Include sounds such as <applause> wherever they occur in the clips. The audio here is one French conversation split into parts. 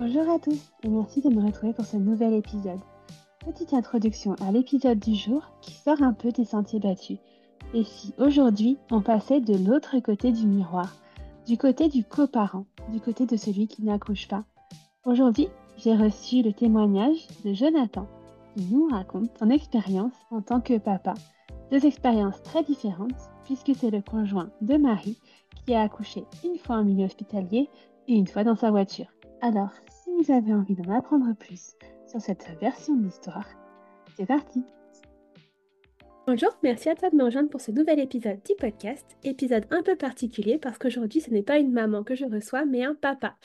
Bonjour à tous et merci de me retrouver pour ce nouvel épisode. Petite introduction à l'épisode du jour qui sort un peu des sentiers battus. Et si aujourd'hui on passait de l'autre côté du miroir, du côté du coparent, du côté de celui qui n'accouche pas? Aujourd'hui, j'ai reçu le témoignage de Jonathan qui nous raconte son expérience en tant que papa. Deux expériences très différentes puisque c'est le conjoint de Marie qui a accouché une fois en milieu hospitalier et une fois dans sa voiture. Alors, si vous avez envie d'en apprendre plus sur cette version de l'histoire, c'est parti Bonjour, merci à toi de me rejoindre pour ce nouvel épisode du podcast. Épisode un peu particulier parce qu'aujourd'hui ce n'est pas une maman que je reçois, mais un papa.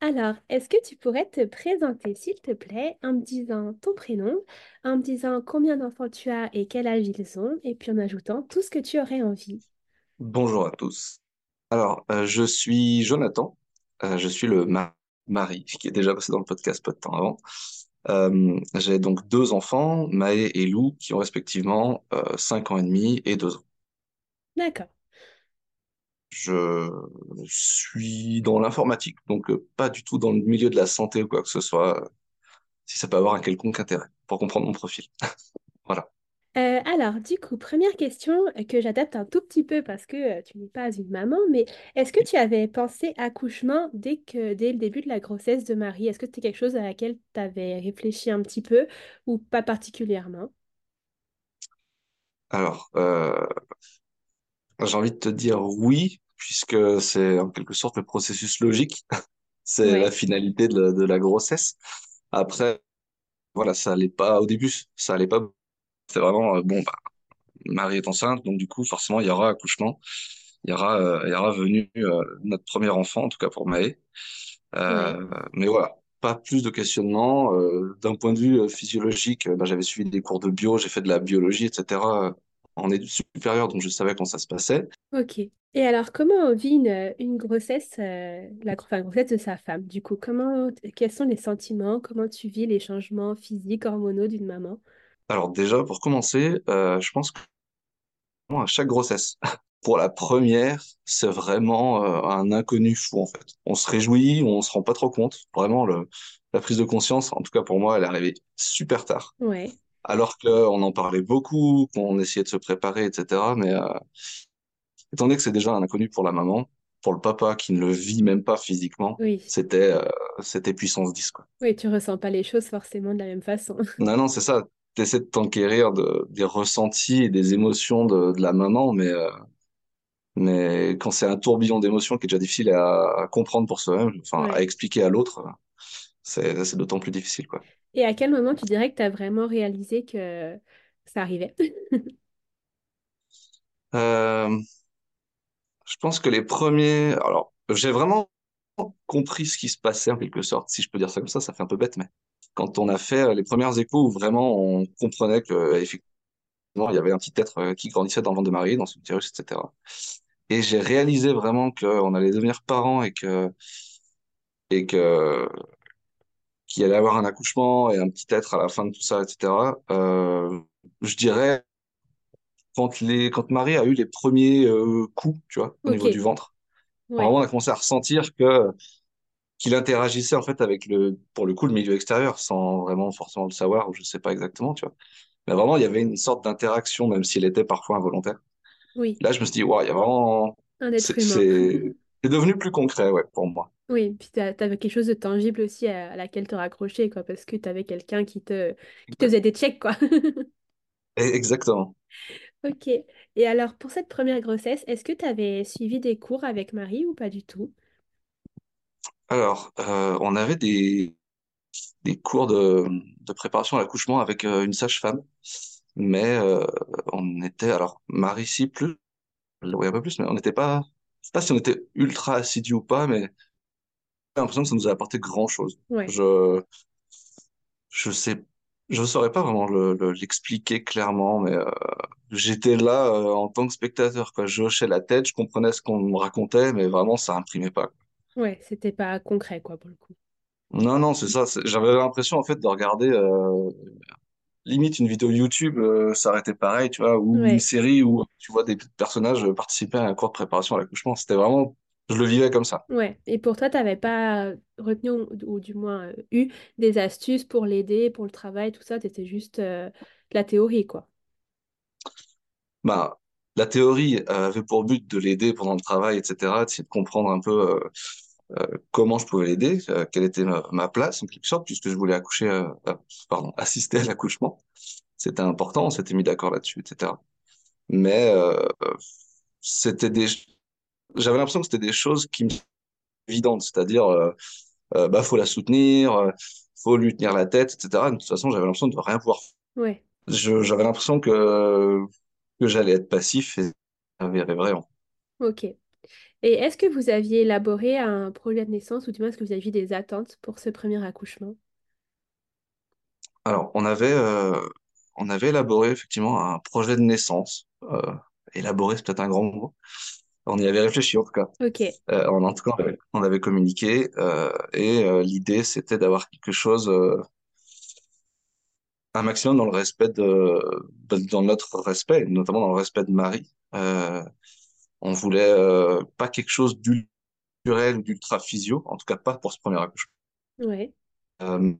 Alors, est-ce que tu pourrais te présenter, s'il te plaît, en me disant ton prénom, en me disant combien d'enfants tu as et quel âge ils ont, et puis en ajoutant tout ce que tu aurais envie? Bonjour à tous. Alors, euh, je suis Jonathan, euh, je suis le mari Marie, qui est déjà passée dans le podcast peu de temps avant. Euh, j'ai donc deux enfants, Maë et Lou, qui ont respectivement euh, 5 ans et demi et 2 ans. D'accord. Je suis dans l'informatique, donc euh, pas du tout dans le milieu de la santé ou quoi que ce soit, euh, si ça peut avoir un quelconque intérêt pour comprendre mon profil. <laughs> Euh, alors, du coup, première question euh, que j'adapte un tout petit peu parce que euh, tu n'es pas une maman, mais est-ce que tu avais pensé accouchement dès que, dès le début de la grossesse de Marie? Est-ce que c'était quelque chose à laquelle tu avais réfléchi un petit peu ou pas particulièrement? Alors, euh, j'ai envie de te dire oui, puisque c'est en quelque sorte le processus logique, <laughs> c'est la Ouais, finalité de la, de la grossesse. Après, voilà, ça allait pas au début, ça allait pas. C'est vraiment, euh, bon, bah, Marie est enceinte, donc du coup, forcément, il y aura accouchement, il y aura, euh, il y aura venu euh, notre premier enfant, en tout cas pour Maë. ouais. Mais voilà, pas plus de questionnements. Euh, d'un point de vue physiologique, bah, j'avais suivi des cours de bio, j'ai fait de la biologie, etc. en études supérieures, donc je savais quand ça se passait. Ok. Et alors, comment on vit une, une grossesse, la, enfin, grossesse de sa femme? Du coup, comment, quels sont les sentiments? Comment tu vis les changements physiques, hormonaux d'une maman? Alors déjà, pour commencer, euh, je pense que à chaque grossesse, <laughs> pour la première, c'est vraiment euh, un inconnu fou en fait. On se réjouit, on se rend pas trop compte. Vraiment, le, la prise de conscience, en tout cas pour moi, elle est arrivée super tard. Ouais, Alors qu'on en parlait beaucoup, qu'on essayait de se préparer, etc. Mais euh, étant donné que c'est déjà un inconnu pour la maman, pour le papa qui ne le vit même pas physiquement, oui. c'était euh, c'était puissance 10 quoi. Oui, tu ressens pas les choses forcément de la même façon. Non, non, c'est ça. T'essaies de t'enquérir de, des ressentis et des émotions de, de la maman, mais euh, Mais quand c'est un tourbillon d'émotions qui est déjà difficile à, à comprendre pour soi-même, enfin à expliquer à l'autre, c'est c'est d'autant plus difficile, quoi. Et à quel moment tu dirais que tu as vraiment réalisé que ça arrivait? <laughs> Euh, je pense que les premiers, alors j'ai vraiment compris ce qui se passait en quelque sorte, si je peux dire ça comme ça, ça fait un peu bête, mais quand on a fait euh, les premières échos où vraiment on comprenait que effectivement il y avait un petit être euh, qui grandissait dans le ventre de Marie, dans son utérus, etc. Et j'ai réalisé vraiment qu'on allait devenir parents et que et que qu'il allait avoir un accouchement et un petit être à la fin de tout ça, etc. Euh, je dirais quand les quand Marie a eu les premiers euh, coups, tu vois, au niveau du ventre, ouais, vraiment on a commencé à ressentir que qu'il interagissait en fait avec le pour le coup le milieu extérieur sans vraiment forcément le savoir ou je sais pas exactement, tu vois. Mais vraiment il y avait une sorte d'interaction même s'il était parfois involontaire. oui, Là je me suis dit waouh, il y a vraiment un être c'est humain. c'est c'est devenu plus concret ouais pour moi. Oui, puis tu avais quelque chose de tangible aussi à, à laquelle te raccrocher, quoi, parce que tu avais quelqu'un qui te, qui te faisait des checks, quoi. Exactement. <laughs> Ok. Et alors, pour cette première grossesse, est-ce que tu avais suivi des cours avec Marie ou pas du tout? Alors, euh, on avait des, des cours de, de préparation à l'accouchement avec euh, une sage-femme, mais euh, on était, alors, Marie si plus, oui, un peu plus, mais on n'était pas, je sais pas si on était ultra assidus ou pas, mais j'ai l'impression que ça nous a apporté grand-chose. Ouais, Je, je sais, je saurais pas vraiment le- le- l'expliquer clairement, mais euh, j'étais là euh, en tant que spectateur, quoi. Je hochais la tête, je comprenais ce qu'on me racontait, mais vraiment, ça imprimait pas. Ouais, c'était pas concret, quoi, pour le coup. Non, non, c'est ça. J'avais l'impression, en fait, de regarder euh, limite une vidéo YouTube, euh, ça arrêtait pareil, tu vois, ou une série où tu vois des personnages participer à un cours de préparation à l'accouchement. C'était vraiment, je le vivais comme ça. ouais. Et pour toi, t'avais pas retenu, ou, ou du moins euh, eu, des astuces pour l'aider, pour le travail, tout ça, t'étais juste euh, de la théorie, quoi. Bah, la théorie avait pour but de l'aider pendant le travail, etc., d'essayer de comprendre un peu comment je pouvais l'aider, euh, quelle était ma, ma place en quelque sorte, puisque je voulais accoucher, euh, euh, pardon, <laughs> assister à l'accouchement. C'était important, on s'était mis d'accord là-dessus, etc. Mais euh, c'était des, j'avais l'impression que c'était des choses qui me évidentes, c'est-à-dire, euh, euh, bah, faut la soutenir, euh, faut lui tenir la tête, etc. De toute façon, j'avais l'impression de rien pouvoir. Ouais, j'avais l'impression que que j'allais être passif et ça s'avérait vrai. ok. Et est-ce que vous aviez élaboré un projet de naissance, ou du moins est-ce que vous aviez des attentes pour ce premier accouchement? Alors, on avait, euh, on avait élaboré effectivement un projet de naissance. Euh, élaboré, c'est peut-être un grand mot. On y avait réfléchi en tout cas. Ok, Euh, en, en tout cas, on avait, on avait communiqué euh, et euh, l'idée, c'était d'avoir quelque chose, euh, un maximum dans le respect de, de- dans notre respect, notamment dans le respect de Marie. Euh, on voulait euh, pas quelque chose d'ulturel ou d'ultra physio, en tout cas pas pour ce premier accouchement. ouais, Euh,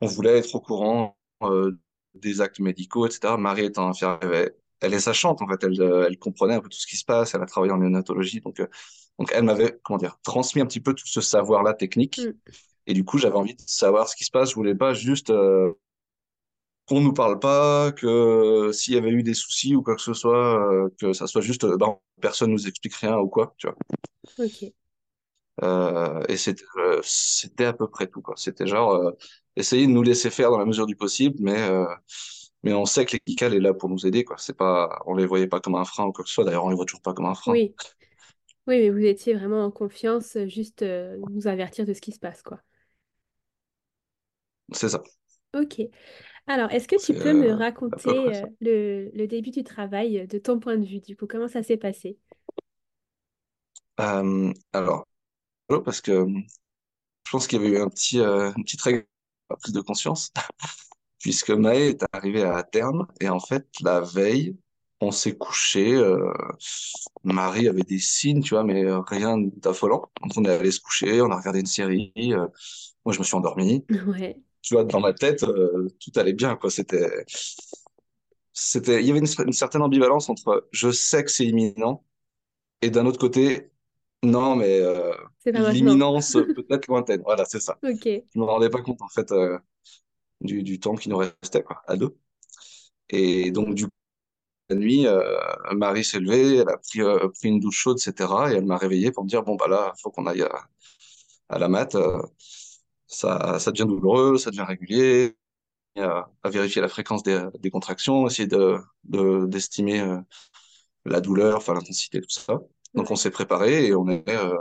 on voulait être au courant euh, des actes médicaux, etc. Marie étant infirmière, elle, elle est sachante en fait, elle, elle comprenait un peu tout ce qui se passe, elle a travaillé en néonatologie, donc, donc elle m'avait, comment dire, transmis un petit peu tout ce savoir-là technique, mm, et du coup j'avais envie de savoir ce qui se passe, je voulais pas juste euh, qu'on nous parle pas, que s'il y avait eu des soucis ou quoi que ce soit, euh, que ça soit juste, euh, ben, personne nous explique rien ou quoi, tu vois. ok, Euh, et c'était euh, à peu près tout, quoi. C'était genre euh, essayer de nous laisser faire dans la mesure du possible, mais mais on sait que l'équical est là pour nous aider, quoi. C'est pas, on les voyait pas comme un frein ou quoi que ce soit. D'ailleurs, on les voit toujours pas comme un frein. oui. Oui, mais vous étiez vraiment en confiance, juste nous avertir de ce qui se passe, quoi. C'est ça. Ok. Alors, est-ce que tu C'est peux me euh, à peu près raconter euh, ça. le, le début du travail euh, de ton point de vue, du coup, comment ça s'est passé? Euh, alors, parce que je pense qu'il y avait eu un petit, euh, une petite règle, prise de conscience, <laughs> puisque Maë est arrivée à terme et en fait la veille, on s'est couché. euh, Marie avait des signes, tu vois, mais euh, rien d'affolant. Donc on est allé se coucher, on a regardé une série. euh, moi, je me suis endormi. <laughs> Ouais, Tu vois, dans ma tête, euh, tout allait bien, quoi. C'était, c'était, il y avait une, une certaine ambivalence entre je sais que c'est imminent et d'un autre côté, non, mais euh, l'imminence peut-être lointaine. Voilà, c'est ça. Ok, Je me rendais pas compte en fait euh, du, du temps qui nous restait, quoi, à deux. Et donc du coup, la nuit, Marie s'est levée, elle a pris, pris une douche chaude, etc. Et elle m'a réveillé pour me dire bon bah là, faut qu'on aille à, à la mat. Ça, ça devient douloureux, ça devient régulier. À, à vérifier la fréquence des, des contractions, essayer de, de- d'estimer euh, la douleur, enfin l'intensité, tout ça. Donc on s'est préparé et on est, euh,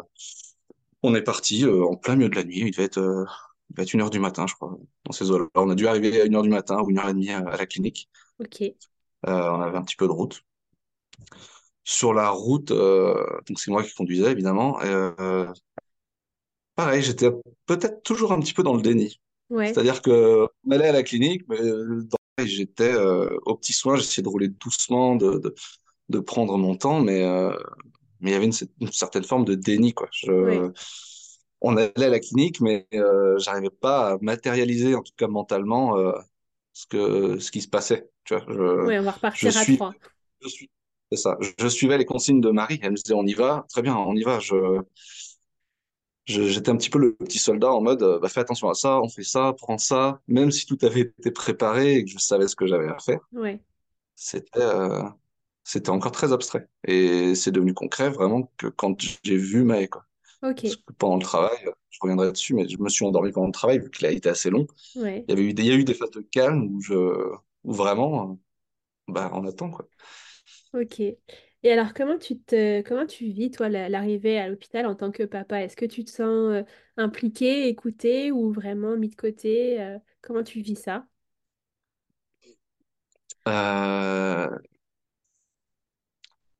on est parti euh, en plein milieu de la nuit. Il devait être, euh, il devait être une heure du matin, je crois, dans ces eaux-là. On a dû arriver à une heure du matin ou une heure et demie à, à la clinique. ok, on avait un petit peu de route. Sur la route, donc c'est moi qui conduisais évidemment. Pareil, j'étais peut-être toujours un petit peu dans le déni. ouais, C'est-à-dire que on allait à la clinique, mais euh, j'étais euh, aux petits soins, j'essayais de rouler doucement, de, de, de prendre mon temps, mais euh, mais il y avait une, une certaine forme de déni, quoi. ouais, Je, on allait à la clinique, mais euh, j'arrivais pas à matérialiser, en tout cas mentalement, euh, ce que ce qui se passait. Tu vois, je, ouais, on va repartir à suis, trois. je suis, c'est ça. Je, je suivais les consignes de Marie. Elle me disait, on y va, très bien, on y va. Je- j'étais un petit peu le petit soldat en mode, euh, bah, fais attention à ça, on fait ça, prends ça, même si tout avait été préparé et que je savais ce que j'avais à faire. Ouais, C'était, euh, c'était encore très abstrait. Et c'est devenu concret vraiment que quand j'ai vu Maë, quoi. Pendant le travail, je reviendrai dessus, mais je me suis endormi pendant le travail vu qu'il a été assez long. ouais, Il y avait eu des, il y a eu des phases de calme où je, où vraiment, euh, bah, on attend, quoi. ok. Et alors, comment tu te, comment tu vis, toi, la- l'arrivée à l'hôpital en tant que papa? Est-ce que tu te sens euh, impliqué, écouté ou vraiment mis de côté? euh, comment tu vis ça? Euh,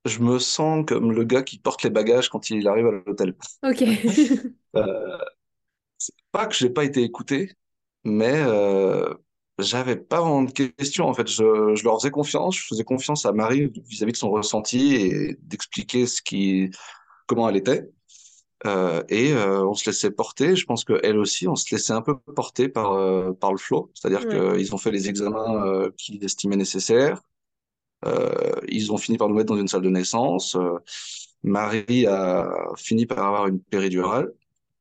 je me sens comme le gars qui porte les bagages quand il arrive à l'hôtel. Ok. Euh, pas que j'ai pas été écouté, mais j'avais pas vraiment de questions. En fait, je, je leur faisais confiance, je faisais confiance à Marie vis-à-vis de son ressenti et d'expliquer ce qui, comment elle était. Euh, et euh, on se laissait porter. Je pense qu'elle aussi, on se laissait un peu porter par, euh, par le flow. C'est-à-dire Ouais. qu'ils ont fait les examens euh, qu'ils estimaient nécessaires. Euh, ils ont fini par nous mettre dans une salle de naissance. Euh, Marie a fini par avoir une péridurale.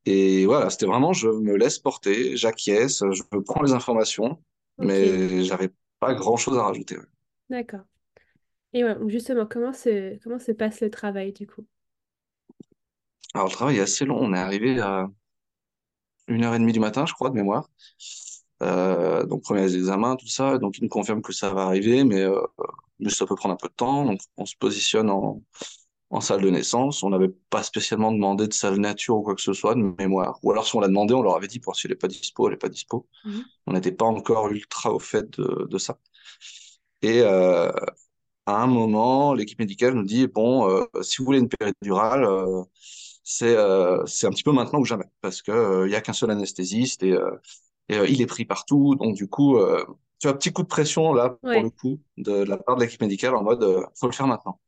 Et voilà, c'était vraiment, je me laisse porter, j'acquiesce, je prends les informations, Ok. mais j'avais pas grand-chose à rajouter. ouais. D'accord. Et ouais, donc justement, comment se, comment se passe le travail du coup? Alors, le travail est assez long. On est arrivé à une heure et demie du matin, je crois, de mémoire. Euh, donc, premiers examens, tout ça. Donc, il nous confirme que ça va arriver, mais, euh, mais ça peut prendre un peu de temps. Donc, on se positionne en, en salle de naissance. On n'avait pas spécialement demandé de salle nature ou quoi que ce soit, de mémoire. Ou alors, si on l'a demandé, on leur avait dit pour si elle n'est pas dispo, elle n'est pas dispo. Mhm. On n'était pas encore ultra au fait de, de ça. Et euh, à un moment, l'équipe médicale nous dit, bon, euh, si vous voulez une péridurale, euh, c'est euh, c'est un petit peu maintenant ou jamais, parce que euh, il y a qu'un seul anesthésiste et, euh, et, il est pris partout. Donc du coup, euh, tu as un petit coup de pression là pour le coup de, de la part de l'équipe médicale en mode, euh, faut le faire maintenant.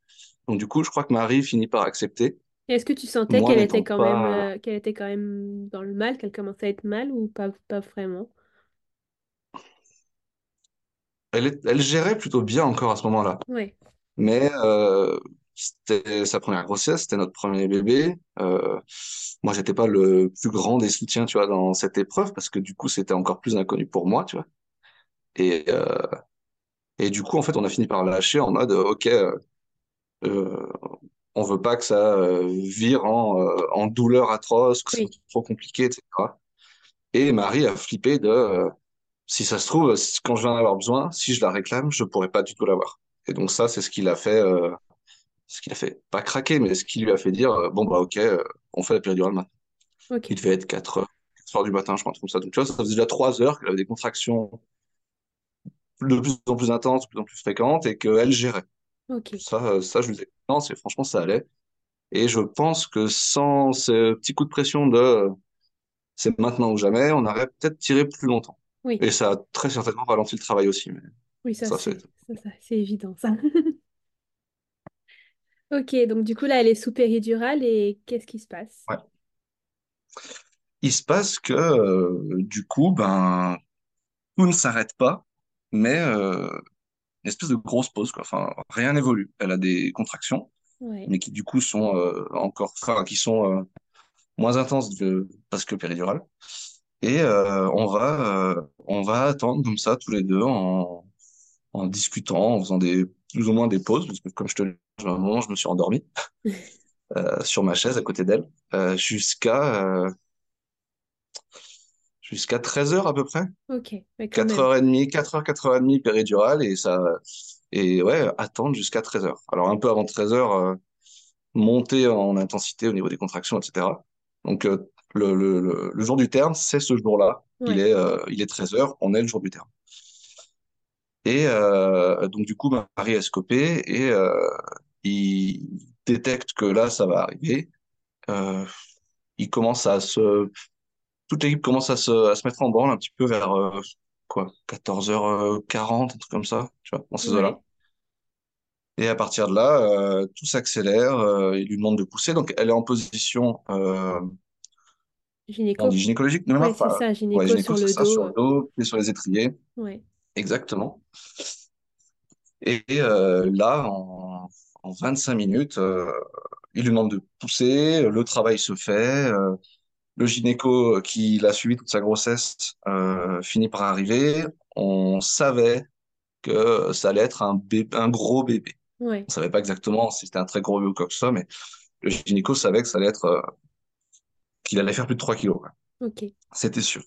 Donc du coup, je crois que Marie finit par accepter. Est-ce que tu sentais qu'elle était quand même, euh, qu'elle était quand même dans le mal, qu'elle commençait à être mal ou pas, pas vraiment? elle, est- elle gérait plutôt bien encore à ce moment-là. Ouais. Mais euh, c'était sa première grossesse, c'était notre premier bébé. Euh, moi, j'étais pas le plus grand des soutiens, tu vois, dans cette épreuve parce que du coup, c'était encore plus inconnu pour moi, tu vois. Et, euh, et du coup, en fait, on a fini par lâcher en mode, ok, euh, on veut pas que ça euh, vire en, euh, en douleur atroce, que ce soit Oui. trop compliqué, etc. Et Marie a flippé de, si ça se trouve, quand je vais en avoir besoin, si je la réclame, je pourrais pas du tout l'avoir. Et donc ça, c'est ce qu'il a fait. ce qu'il a fait, pas craquer, mais ce qui lui a fait dire, bon, bah, ok, on fait la péridurale maintenant. Ok. Il devait être 4 heures, 4 heures du matin, je pense, comme ça. Donc, tu vois, ça faisait déjà 3 heures qu'elle avait des contractions de plus en plus intenses, de plus en plus fréquentes, et qu'elle gérait. Ça, euh, ça, je disais, non, c'est, franchement, ça allait. Et je pense que sans ce petit coup de pression de euh, c'est maintenant ou jamais, on aurait peut-être tiré plus longtemps. Oui. Et ça a très certainement ralenti le travail aussi, mais Oui, ça ça, c'est... c'est ça, ça, c'est évident ça. <laughs> Ok, donc du coup là elle est sous péridurale et qu'est-ce qui se passe? Ouais. Il se passe que, euh, du coup, ben, tout ne s'arrête pas, mais euh, une espèce de grosse pause, quoi. Enfin, rien n'évolue. Elle a des contractions, Ouais. mais qui du coup sont euh, encore, enfin, qui sont euh, moins intenses que, parce que péridurale. Et euh, on va, on va attendre comme ça tous les deux en, en discutant, en faisant des plus ou moins des pauses, parce que comme je te l'ai dit, à un moment, je me suis endormi <laughs> sur ma chaise à côté d'elle, jusqu'à jusqu'à 13 heures à peu près. Ok, mais quand même. 4h30, 4h, 4h30 péridurale et ça et ouais, attendre jusqu'à 13h. Alors un peu avant 13h, euh, monter en intensité au niveau des contractions, etc. Donc euh, le, le, le, le jour du terme, c'est ce jour-là. Il est euh, il est 13h, on est le jour du terme. Et euh, donc du coup, Marie est scopée et il détecte que là, ça va arriver. Il commence à se toute l'équipe commence à se, à se mettre en branle un petit peu vers euh, quoi, 14h40, un truc comme ça, tu vois, dans ces eaux-là. Et à partir de là, euh, tout s'accélère, euh, il lui demande de pousser, donc elle est en position, euh, on dit Gynéco. gynécologique, Ouais, c'est ça, ouais, gynéco gynéco, sur c'est le ça, dos. sur le dos, pieds sur les étriers, Ouais. exactement. Et euh, là, en, en 25 minutes, euh, il lui demande de pousser, le travail se fait, euh, Le gynéco qui l'a suivi toute sa grossesse euh, finit par arriver. On savait que ça allait être un, bébé, un gros bébé. On savait pas exactement si c'était un très gros bébé ou quoi que ce soit, mais le gynéco savait que ça allait être, euh, qu'il allait faire plus de 3 kilos. C'était sûr.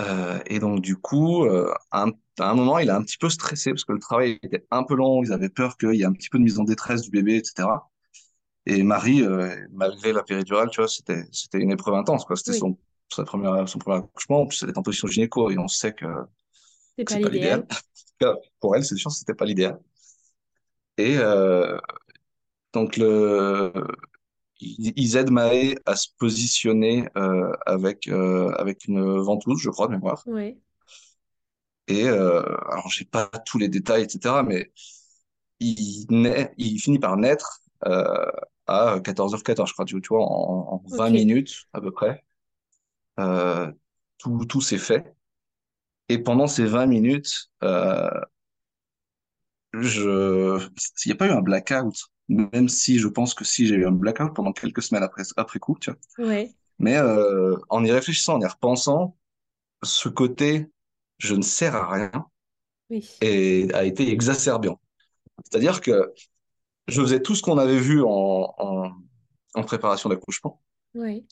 Euh, et donc, du coup, euh, un, à un moment, il a un petit peu stressé parce que le travail était un peu long. Ils avaient peur qu'il y ait un petit peu de mise en détresse du bébé, etc. Et Marie, euh, malgré la péridurale, tu vois, c'était, c'était une épreuve intense, quoi. C'était Oui, son, sa première, son premier accouchement. En plus, elle est en position gynéco et on sait que, c'est pas l'idéal. pour elle, c'est sûr, c'était pas l'idéal. Et euh, donc, le, ils, aident Maë à se positionner euh, avec, euh, avec une ventouse, je crois, de mémoire. Ouais, Et euh, alors, j'ai pas tous les détails, etc., mais il naît, il finit par naître à 14h14, je crois, tu, vois, en, en 20 ok, minutes à peu près. Euh, tout, tout s'est fait. Et pendant ces 20 minutes, euh, je, s'il n'y a pas eu un blackout, même si je pense que si j'ai eu un blackout pendant quelques semaines après, après coup, tu vois. ouais, Mais euh, en y réfléchissant, en y repensant, ce côté je ne sers à rien oui, et a été exacerbant. C'est-à-dire que je faisais tout ce qu'on avait vu en, en, en préparation d'accouchement. ouais,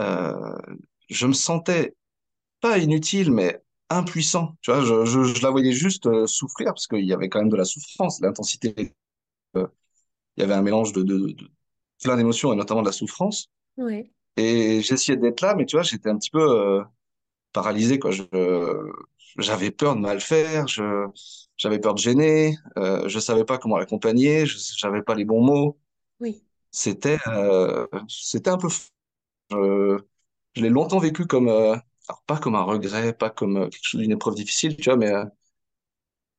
Euh, je me sentais pas inutile, mais impuissant. Tu vois, je, je, je la voyais juste euh, souffrir parce qu'il y avait quand même de la souffrance, l'intensité. euh, il y avait un mélange de, de, de plein d'émotions et notamment de la souffrance. ouais, Et j'essayais d'être là, mais tu vois, j'étais un petit peu paralysé, quoi. Je, j'avais peur de mal faire, je, j'avais peur de gêner, euh, je savais pas comment l'accompagner, je, j'avais pas les bons mots. oui, C'était, euh, c'était un peu, je, je l'ai longtemps vécu comme, euh, alors pas comme un regret, pas comme euh, quelque chose d'une épreuve difficile, tu vois, mais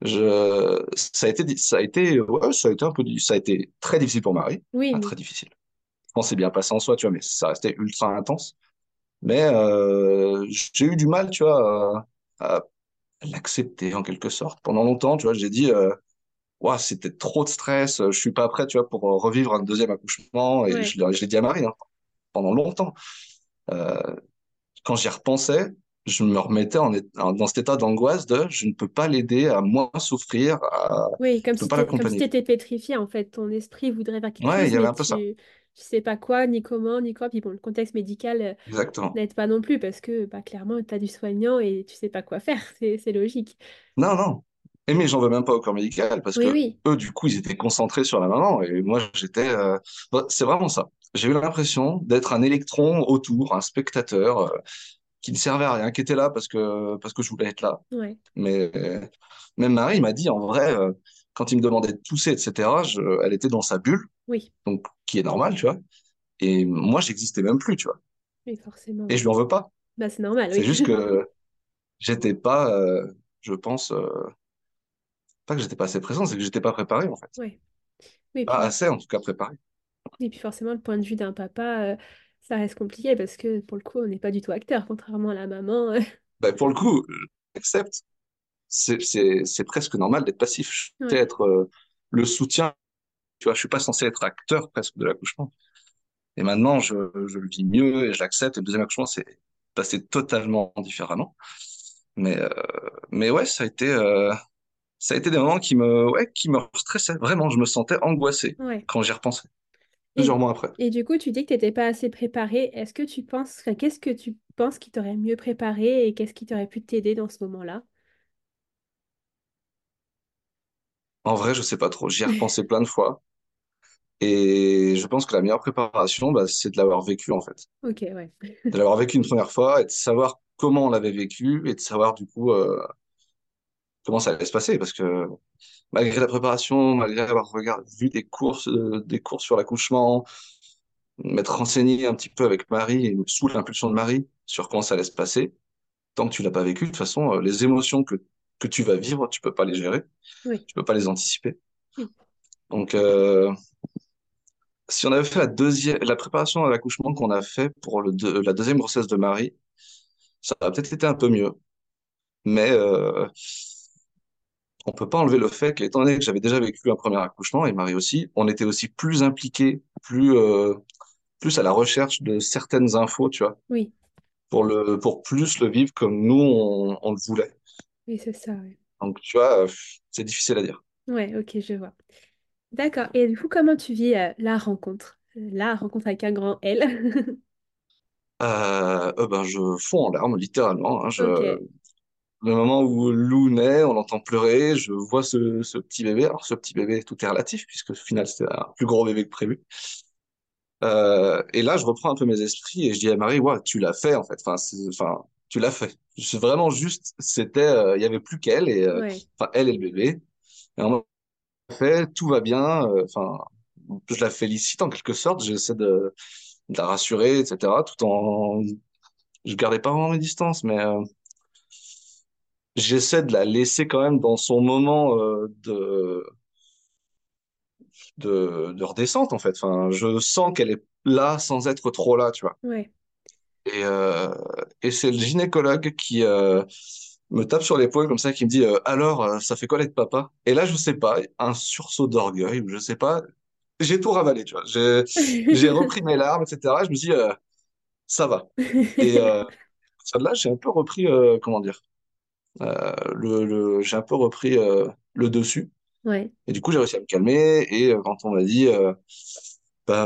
je, ça a été, ça a été, ouais, ça a été un peu, ça a été très difficile pour Marie, oui, très difficile. Je pense c'est bien passé en soi, tu vois, mais ça restait ultra intense. Mais j'ai eu du mal, tu vois, à, à l'accepter en quelque sorte. Pendant longtemps, tu vois, j'ai dit, euh, c'était trop de stress, euh, je suis pas prêt, tu vois, pour euh, revivre un deuxième accouchement. Et ouais. je l'ai je l'ai dit à Marie, hein, pendant longtemps. Euh, quand j'y repensais, je me remettais en, dans cet état d'angoisse de je ne peux pas l'aider à moins souffrir, à, Oui, comme je peux si pas comme si l'accompagner. t'étais pétrifié, en fait. Ton esprit voudrait faire quelque Ouais, il chose, y avait un peu ça. Tu, sais pas quoi, ni comment, ni quoi. Puis bon, le contexte médical euh, n'aide pas non plus parce que bah, clairement, tu as du soignant et tu sais pas quoi faire. <laughs> C'est, logique. Non, non. Et mais j'en veux même pas au corps médical parce Oui, que oui, eux, du coup, ils étaient concentrés sur la maman et moi, j'étais. euh, bon, c'est vraiment ça. J'ai eu l'impression d'être un électron autour, un spectateur euh, qui ne servait à rien, qui était là parce que parce que je voulais être là. ouais, Mais même Marie m'a dit en vrai, euh, quand il me demandait de pousser, etc., je- elle était dans sa bulle, oui, donc qui est normal, tu vois. Et moi, j'existais même plus, tu vois. oui, forcément, Et je lui en veux pas. Bah, c'est normal, C'est oui. juste que <laughs> j'étais pas, euh, je pense, euh, pas que j'étais pas assez présent, c'est que j'étais pas préparé en fait. Oui, Pas puis, assez en tout cas préparé. et puis forcément, le point de vue d'un papa, euh, ça reste compliqué parce que pour le coup, on n'est pas du tout acteur, contrairement à la maman. Ben, pour le coup, j'accepte. C'est presque normal d'être passif. Je Ouais, être euh, le soutien. Tu vois, je suis pas censé être acteur presque de l'accouchement. Et maintenant, je, je le vis mieux et je l'accepte. Et le deuxième accouchement, c'est passé totalement différemment. Mais, euh, mais ouais, ça a été, euh, ça a été des moments qui me, ouais, qui me stressaient. Vraiment, je me sentais angoissé ouais. quand j'y repensais, Et, plusieurs mois après. et du coup, tu dis que tu n'étais pas assez préparé. Est-ce que tu penses, qu'est-ce que tu penses qui t'aurait mieux préparé et qu'est-ce qui t'aurait pu t'aider dans ce moment-là? En vrai, je sais pas trop. J'y ai repensé plein de fois. Et je pense que la meilleure préparation, bah, c'est de l'avoir vécu, en fait. Ok, ouais. De l'avoir vécu une première fois et de savoir comment on l'avait vécu et de savoir, du coup, euh, comment ça allait se passer. Parce que malgré la préparation, malgré avoir regardé, vu des courses, euh, des cours sur l'accouchement, m'être renseigné un petit peu avec Marie et sous l'impulsion de Marie sur comment ça allait se passer, tant que tu l'as pas vécu, de toute façon, euh, les émotions que, que tu vas vivre, tu peux pas les gérer, Oui, tu peux pas les anticiper. oui, Donc, euh, si on avait fait la deuxième, la préparation à l'accouchement qu'on a fait pour le deux- la deuxième grossesse de Marie, ça aurait peut-être été un peu mieux. Mais euh, on peut pas enlever le fait qu'étant donné que j'avais déjà vécu un premier accouchement et Marie aussi, on était aussi plus impliqués, plus euh, plus à la recherche de certaines infos, tu vois, oui, pour le pour plus le vivre comme nous on, on le voulait. Oui, c'est ça, ouais. Donc tu vois, euh, c'est difficile à dire. Ouais, ok, je vois. D'accord. Et du coup, comment tu vis euh, la rencontre? La rencontre avec un grand L? <laughs> euh, euh, ben, je fonds en larmes, littéralement. hein. Je, le moment où Lou naît, on l'entend pleurer, je vois ce, ce petit bébé. Alors, ce petit bébé, tout est relatif, puisque au final, c'était un plus gros bébé que prévu. Et là, je reprends un peu mes esprits et je dis à Marie, ouais, tu l'as fait, en fait. Enfin, tu l'as fait. C'est vraiment juste, c'était, euh, il y avait plus qu'elle et, euh, Ouais. elle et le bébé. Et on a fait, tout va bien. euh, Enfin, je la félicite en quelque sorte. J'essaie de, de la rassurer, etc. Tout en, je gardais pas vraiment mes distances, mais euh, j'essaie de la laisser quand même dans son moment euh, de, de, de redescente, en fait. Enfin, je sens qu'elle est là sans être trop là, tu vois. Ouais. Et, euh, et c'est le gynécologue qui euh, me tape sur l'épaule comme ça, qui me dit euh, Alors, ça fait quoi d'être papa? Et là, je sais pas, un sursaut d'orgueil, je sais pas, j'ai tout ravalé, tu vois. J'ai, <laughs> repris mes larmes, etc. Je me dis Ça va. Et là, j'ai un peu repris, comment dire, euh, le, le- j'ai un peu repris euh, le dessus. Ouais. Et du coup, j'ai réussi à me calmer. Et euh, quand on m'a dit, bah,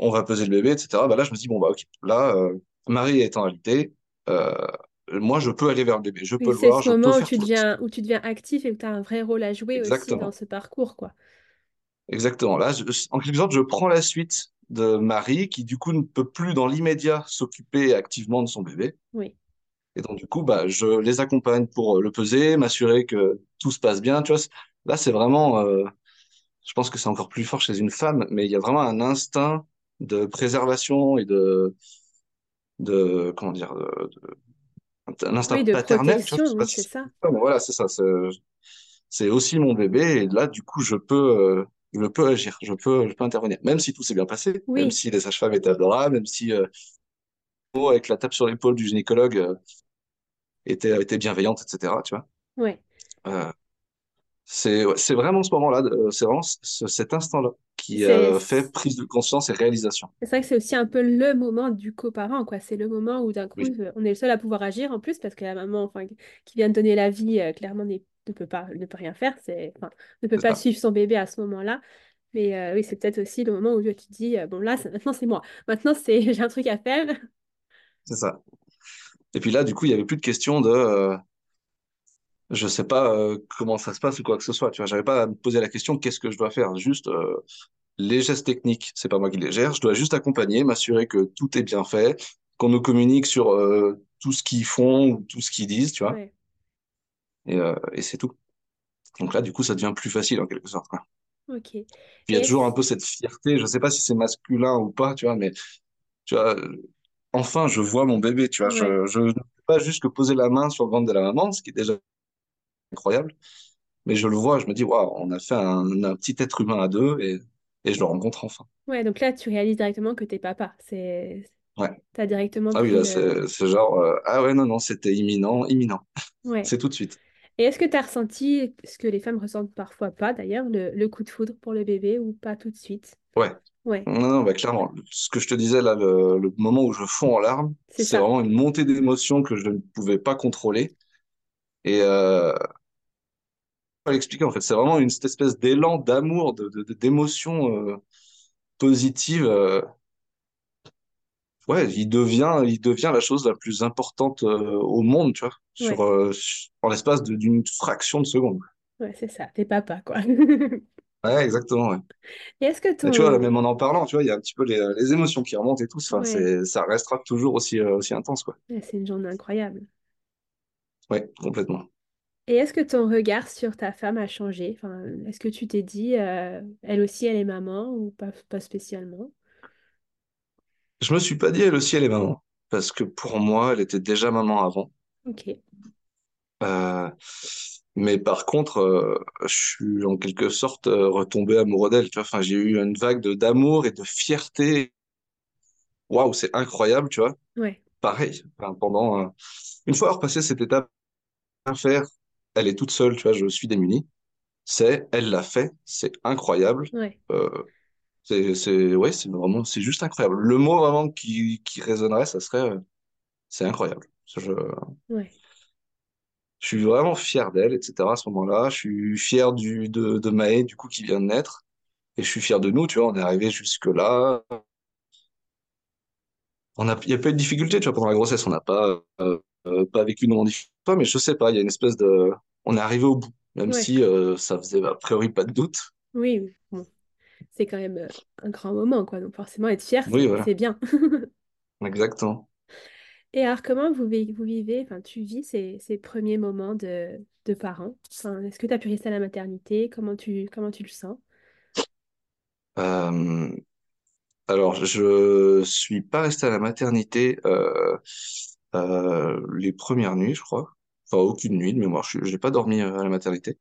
on va peser le bébé, etc., bah là, je me dis, bon, bah, ok, là, euh, Marie est en réalité, euh, moi, je peux aller vers le bébé, je peux le c'est voir, ce je peux moment où tu deviens, où tu deviens actif et où tu as un vrai rôle à jouer aussi dans ce parcours, quoi. Exactement. Là, je- en quelque sorte, je prends la suite de Marie, qui, du coup, ne peut plus, dans l'immédiat, s'occuper activement de son bébé. Oui. Et donc, du coup, bah, je les accompagne pour euh, le peser, m'assurer que tout se passe bien. Tu vois, c'est- là, c'est vraiment, euh, je pense que c'est encore plus fort chez une femme, mais il y a vraiment un instinct de préservation et de, de comment dire, de- de- un instinct Oui, de paternel. Tu vois, oui, si c'est ça. ça, mais voilà, c'est ça. C'est aussi mon bébé, et là, du coup, je peux, euh, je peux agir, je peux, je peux intervenir, même si tout s'est bien passé, même si les sages-femmes étaient adorables, même si euh, avec la tape sur l'épaule du gynécologue euh, était, était bienveillante, etc. Tu vois. ouais. C'est c'est vraiment ce moment-là, euh, c'est vraiment ce- cet instant-là qui euh, fait prise de conscience et réalisation. c'est vrai que c'est aussi un peu le moment du coparent, quoi. C'est le moment où d'un coup, Oui, on est le seul à pouvoir agir en plus parce que la maman, enfin, qui vient de donner la vie, euh, clairement, ne peut pas, ne peut rien faire. C'est, enfin, ne peut pas ça, suivre son bébé à ce moment-là. Mais euh, oui, c'est peut-être aussi le moment où tu te dis, bon, là, maintenant, c'est moi. Maintenant, c'est, <laughs> j'ai un truc à faire. c'est ça. Et puis là, du coup, il y avait plus de question de, je sais pas euh, comment ça se passe ou quoi que ce soit. Tu vois, j'avais pas à me poser la question, qu'est-ce que je dois faire? Juste euh, les gestes techniques, c'est pas moi qui les gère. Je dois juste accompagner, m'assurer que tout est bien fait, qu'on nous communique sur euh, tout ce qu'ils font ou tout ce qu'ils disent, tu vois. Ouais, Et, euh, et c'est tout. Donc là, du coup, ça devient plus facile en quelque sorte, quoi. ok. Il y a toujours un peu cette fierté, je sais pas si c'est masculin ou pas, tu vois, mais tu vois, enfin, je vois mon bébé, tu vois, ouais. je, je ne peux pas juste que poser la main sur le ventre de la maman, ce qui est déjà incroyable, mais je le vois, je me dis, waouh, on a fait un, un petit être humain à deux et, et je le rencontre enfin. Ouais, donc là, tu réalises directement que t'es papa. C'est, Ouais. t'as directement Ah oui, là, c'est genre, euh, ah ouais, non, non, c'était imminent, imminent. Ouais. <laughs> C'est tout de suite. Et est-ce que tu as ressenti ce que les femmes ressentent parfois pas d'ailleurs, le, le coup de foudre pour le bébé ou pas tout de suite? Ouais. Ouais, Non, non, bah, clairement, ce que je te disais là, le, le moment où je fonds en larmes, c'est vraiment une montée d'émotions que je ne pouvais pas contrôler. Et, euh, l'expliquer en fait. C'est vraiment une cette espèce d'élan d'amour, de, de- de- d'émotion euh, positive. euh, ouais, il devient, il devient la chose la plus importante euh, au monde, tu vois, sur, Ouais, euh, sur- en l'espace d'une fraction de seconde. ouais, c'est ça. T'es papa, quoi. <laughs> Ouais, exactement. Ouais. Et est-ce que Et tu vois, ton... même en en parlant, tu vois, il y a un petit peu les, les émotions qui remontent et tout. Enfin, Ouais, ça restera toujours aussi, aussi intense, quoi. c'est une journée incroyable. Ouais, complètement. Et est-ce que ton regard sur ta femme a changé? Enfin, est-ce que tu t'es dit, euh, elle aussi, elle est maman ou pas, pas spécialement? Je me suis pas dit elle aussi, elle est maman, parce que pour moi, elle était déjà maman avant. Ok, Euh, mais par contre, euh, je suis en quelque sorte euh, retombé amoureux d'elle. Tu vois, enfin, j'ai eu une vague de d'amour et de fierté. Waouh, c'est incroyable, tu vois. ouais, Pareil, enfin, pendant une fois repassé cette étape faire, elle est toute seule, tu vois, je suis démuni. C'est, elle l'a fait, c'est incroyable. ouais, Euh, c'est, c'est, ouais, c'est vraiment, c'est juste incroyable. Le mot vraiment qui, qui résonnerait, ça serait, euh, c'est incroyable. Je, ouais. Je suis vraiment fier d'elle, etc. à ce moment-là. Je suis fier du, de, de Maë, du coup, qui vient de naître. Et je suis fier de nous, tu vois. On est arrivé jusque-là. on a, il n'y a pas eu de difficulté, tu vois, pendant la grossesse, on n'a pas, euh, pas vécu de moments difficiles, mais je sais pas, il y a une espèce de, on est arrivé au bout, même Ouais. si euh, ça faisait a priori pas de doute. Oui. Bon. C'est quand même euh, un grand moment, quoi. Donc forcément, être fier, Oui, c'est voilà, bien. <laughs> exactement. Et alors, comment vous, vi- vous vivez, enfin, tu vis ces, ces premiers moments de, de parents? Enfin, est-ce que tu as pu rester à la maternité? Comment tu, comment tu le sens? Euh, alors, je suis pas resté à la maternité euh, euh, les premières nuits, je crois. Enfin, aucune nuit de mémoire. Je n'ai pas dormi euh, à la maternité.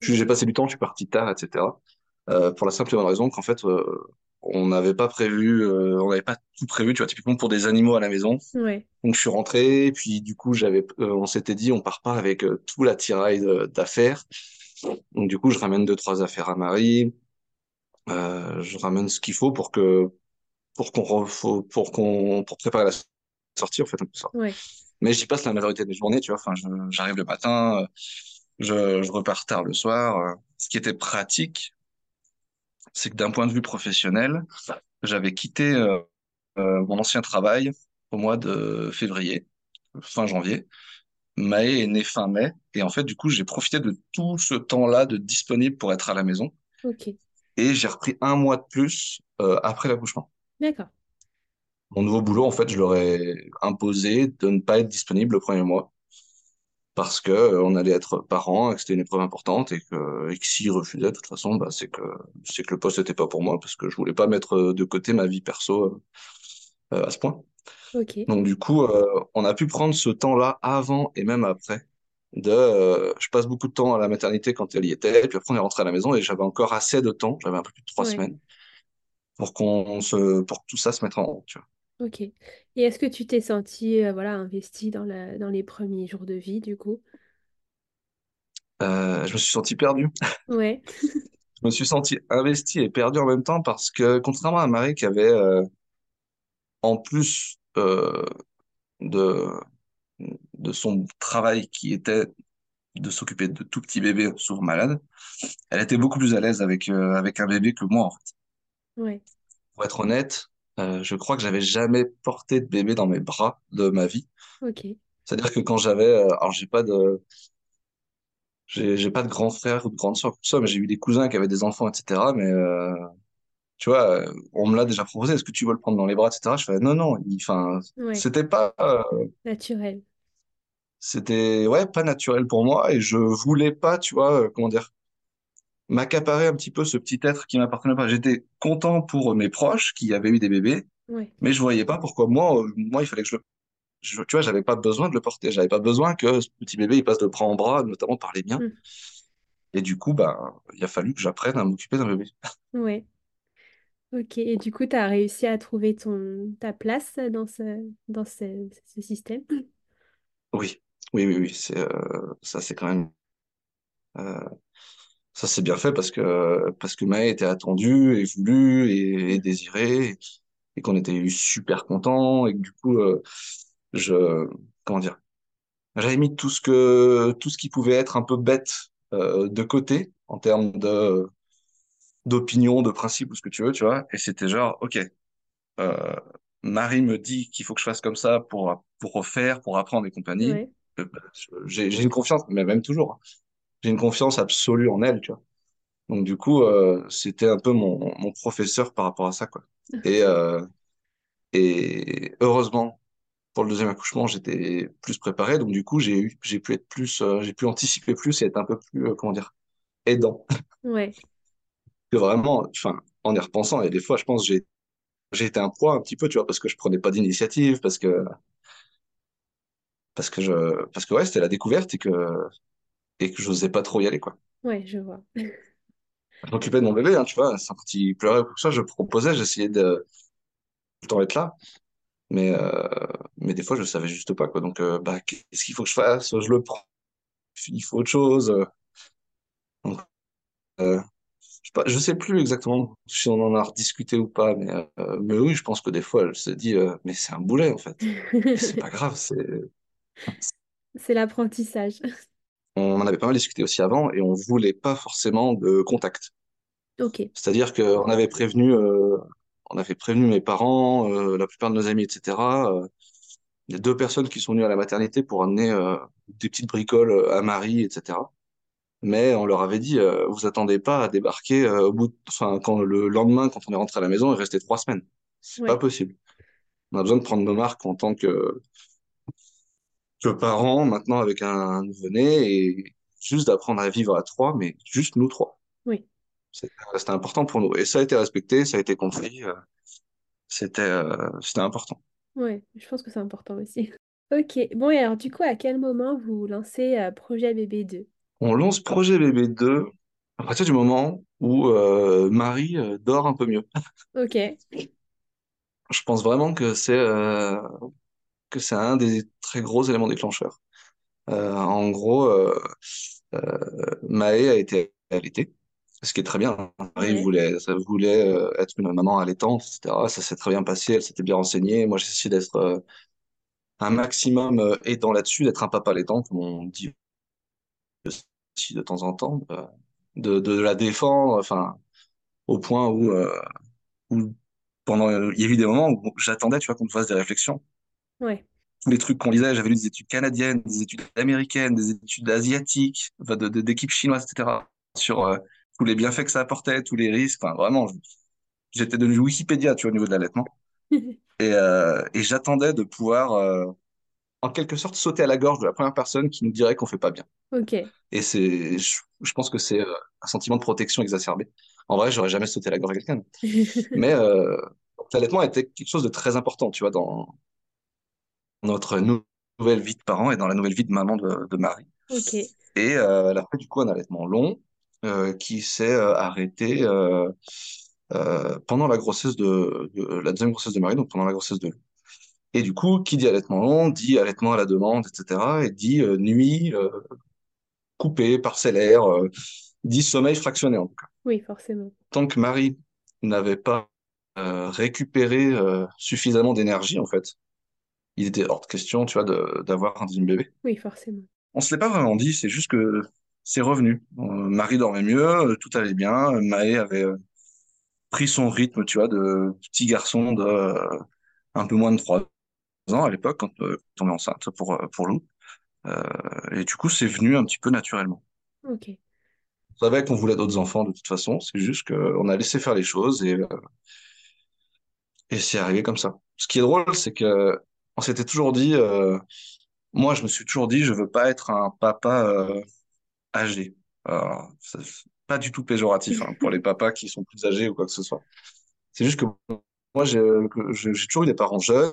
J'ai passé du temps, je suis parti tard, etc. Euh, pour la simple et bonne raison qu'en fait, euh, on n'avait pas prévu, euh, on n'avait pas tout prévu, tu vois, typiquement pour des animaux à la maison. Ouais, Donc je suis rentré, et puis du coup, j'avais, on s'était dit, on part pas avec tout l'attirail d'affaires. Donc du coup, je ramène deux, trois affaires à Marie. Je ramène ce qu'il faut pour que, pour qu'on, pour qu'on, pour préparer la sortie, en fait, un peu ça. ouais, Mais j'y passe la majorité des journées, tu vois. Enfin, j'arrive le matin, euh, je, je repars tard le soir. euh. Ce qui était pratique, c'est que d'un point de vue professionnel, j'avais quitté euh, mon ancien travail au mois de février, fin janvier. Maë est née fin mai, et en fait, du coup, j'ai profité de tout ce temps-là de disponible pour être à la maison, et j'ai repris un mois de plus euh, après l'accouchement. D'accord. Mon nouveau boulot, en fait, je leur ai imposé de ne pas être disponible le premier mois, parce que euh, on allait être parents, et que c'était une épreuve importante, et que, et que s'ils refusaient, de toute façon, bah, c'est que, c'est que le poste n'était pas pour moi, parce que je voulais pas mettre euh, de côté ma vie perso euh, à ce point. Donc du coup, euh, on a pu prendre ce temps-là avant et même après. De, euh, je passe beaucoup de temps à la maternité quand elle y était, et puis après on est rentré à la maison et j'avais encore assez de temps, j'avais un peu plus de trois Ouais, semaines pour qu'on se, pour que tout ça se mette en route. Tu vois. Ok. Et est-ce que tu t'es senti, euh, voilà, investi dans la, dans les premiers jours de vie, du coup? Euh, je me suis senti perdu. <laughs> Ouais, Je me suis senti investi et perdu en même temps parce que contrairement à Marie qui avait euh, en plus euh, de de son travail qui était de s'occuper de tout petits bébés souvent malades, elle était beaucoup plus à l'aise avec euh, avec un bébé que moi en fait. ouais, Pour être honnête, euh, je crois que j'avais jamais porté de bébé dans mes bras de ma vie. ok. C'est-à-dire que quand j'avais, euh, alors j'ai pas de, j'ai j'ai pas de grand frère ou de grande sœur, tout ça, mais j'ai eu des cousins qui avaient des enfants, etc. Mais euh, tu vois, euh, on me l'a déjà proposé. Est-ce que tu veux le prendre dans les bras, etc. Je fais non, non. Enfin, Ouais, c'était pas, naturel. c'était ouais, pas naturel pour moi et je voulais pas, tu vois, comment dire, m'accaparer un petit peu ce petit être qui m'appartenait pas. J'étais content pour mes proches qui avaient eu des bébés, mais je voyais pas pourquoi moi, euh, moi, il fallait que je le je- tu vois, j'avais pas besoin de le porter. J'avais pas besoin que ce petit bébé il passe de bras en bras, notamment par les miens. Hmm. Et du coup, bah, il a fallu que j'apprenne à m'occuper d'un bébé. <laughs> ouais, ok. Et du coup, tu as réussi à trouver ton, ta place dans ce, dans ce, ce système? Oui, oui, oui, oui. C'est euh, ça, c'est quand même euh, ça, c'est bien fait parce que parce que Maë était attendue et voulue et, et désirée et, et qu'on était super contents et que du coup, euh, je comment dire, j'avais mis tout ce que tout ce qui pouvait être un peu bête euh, de côté en termes de d'opinion, de principe ou ce que tu veux, tu vois. Et c'était genre, ok, euh, Marie me dit qu'il faut que je fasse comme ça pour, pour refaire, pour apprendre et compagnie. Ouais, bah, J'ai j'ai une confiance, mais même toujours, hein. J'ai une confiance absolue en elle, tu vois. Donc du coup, euh, c'était un peu mon, mon professeur par rapport à ça, quoi. <laughs> Et, euh, et heureusement, pour le deuxième accouchement, j'étais plus préparé. Donc du coup, j'ai eu, j'ai pu être plus, euh, j'ai pu anticiper plus et être un peu plus, euh, comment dire, aidant. Ouais, Que vraiment, enfin, en y repensant, et des fois, je pense, j'ai j'ai été un poids un petit peu, tu vois, parce que je prenais pas d'initiative, parce que parce que je parce que ouais, c'était la découverte et que et que j'osais pas trop y aller quoi. ouais, je vois. Je m'occupais de mon bébé, hein, tu vois, sans quand il pleurait ou ce soit, je proposais, j'essayais de tout le temps être là, mais euh, mais des fois je savais juste pas quoi. Donc euh, bah qu'est-ce qu'il faut que je fasse? Je le prends, il faut autre chose. Donc euh, je sais pas, je sais plus exactement si on en a rediscuté ou pas, mais mais oui, je pense que des fois elle se dit mais c'est un boulet en fait. <laughs> C'est pas grave, c'est C'est l'apprentissage. On en avait pas mal discuté aussi avant et on voulait pas forcément de contact. C'est-à-dire qu'on avait prévenu, euh, on avait prévenu mes parents, euh, la plupart de nos amis, etc. Euh, a deux personnes qui sont venues à la maternité pour amener euh, des petites bricoles à Marie, etc. Mais on leur avait dit, vous attendez pas à débarquer au bout, de- enfin, quand le lendemain, quand on est rentré à la maison, il restait trois semaines. C'est pas possible. On a besoin de prendre nos marques en tant que, que parents, maintenant avec un nouveau-né, et juste d'apprendre à vivre à trois, mais juste nous trois. Oui. C'était c'était important pour nous. Et ça a été respecté, ça a été compris. euh, C'était euh, c'était important. Ouais, je pense que c'est important aussi. <laughs> Ok, bon et alors du coup, à quel moment vous lancez euh, Projet Bébé 2? On lance Projet Bébé 2 à partir du moment où euh, Marie euh, dort un peu mieux. Ok, Je pense vraiment que c'est euh, que c'est un des très gros éléments déclencheurs. Euh, en gros, euh, euh, Maë a été allaitée, ce qui est très bien. Marie ouais, voulait, ça voulait euh, être une maman allaitante, etc. Ça s'est très bien passé, elle s'était bien renseignée. Moi, j'ai essayé d'être un maximum aidant là-dessus, d'être un papa allaitant, comme on dit aussi de temps en temps, de, de la défendre, enfin, au point où, où pendant, il y a eu des moments où j'attendais, tu vois, qu'on me fasse des réflexions. Ouais. Tous les trucs qu'on lisait, j'avais lu des études canadiennes, des études américaines, des études asiatiques, enfin, d'équipes chinoises, etc., sur euh, tous les bienfaits que ça apportait, tous les risques. Enfin, vraiment, j'étais devenu Wikipédia, tu vois, au niveau de l'allaitement. <laughs> Et, euh, et j'attendais de pouvoir, euh, en quelque sorte, sauter à la gorge de la première personne qui nous dirait qu'on fait pas bien. Ok. Et c'est, je, je pense que c'est un sentiment de protection exacerbé. En vrai, j'aurais jamais sauté à la gorge à quelqu'un. <laughs> Mais l'allaitement était quelque chose de très important, tu vois, dans notre nou- nouvelle vie de parents et dans la nouvelle vie de maman de, de Marie. Et euh, elle a fait du coup un allaitement long euh, qui s'est euh, arrêté pendant la grossesse de, de- la deuxième grossesse de Marie, donc pendant la grossesse de Lou. Et du coup, qui dit allaitement long, dit allaitement à la demande, etc. Et dit euh, nuit euh, coupée, parcellaire, euh, dit sommeil fractionné en tout cas. oui, forcément. Tant que Marie n'avait pas récupéré suffisamment d'énergie, en fait, il était hors de question, tu vois, d'avoir un deuxième bébé. Oui, forcément. On se l'est pas vraiment dit, c'est juste que c'est revenu. Euh, Marie dormait mieux, euh, tout allait bien. Euh, Maë avait pris son rythme, tu vois, de petit garçon de euh, un peu moins de trois ans à l'époque, quand euh, on est enceinte pour, pour Lou. Euh, et du coup, c'est venu un petit peu naturellement. Ok. On savait qu'on voulait d'autres enfants de toute façon, c'est juste qu'on a laissé faire les choses et, euh, et c'est arrivé comme ça. Ce qui est drôle, c'est que on s'était toujours dit, euh, moi je me suis toujours dit, je veux pas être un papa euh, âgé. Alors, pas du tout péjoratif hein, pour les papas qui sont plus âgés ou quoi que ce soit. C'est juste que moi j'ai toujours eu des parents jeunes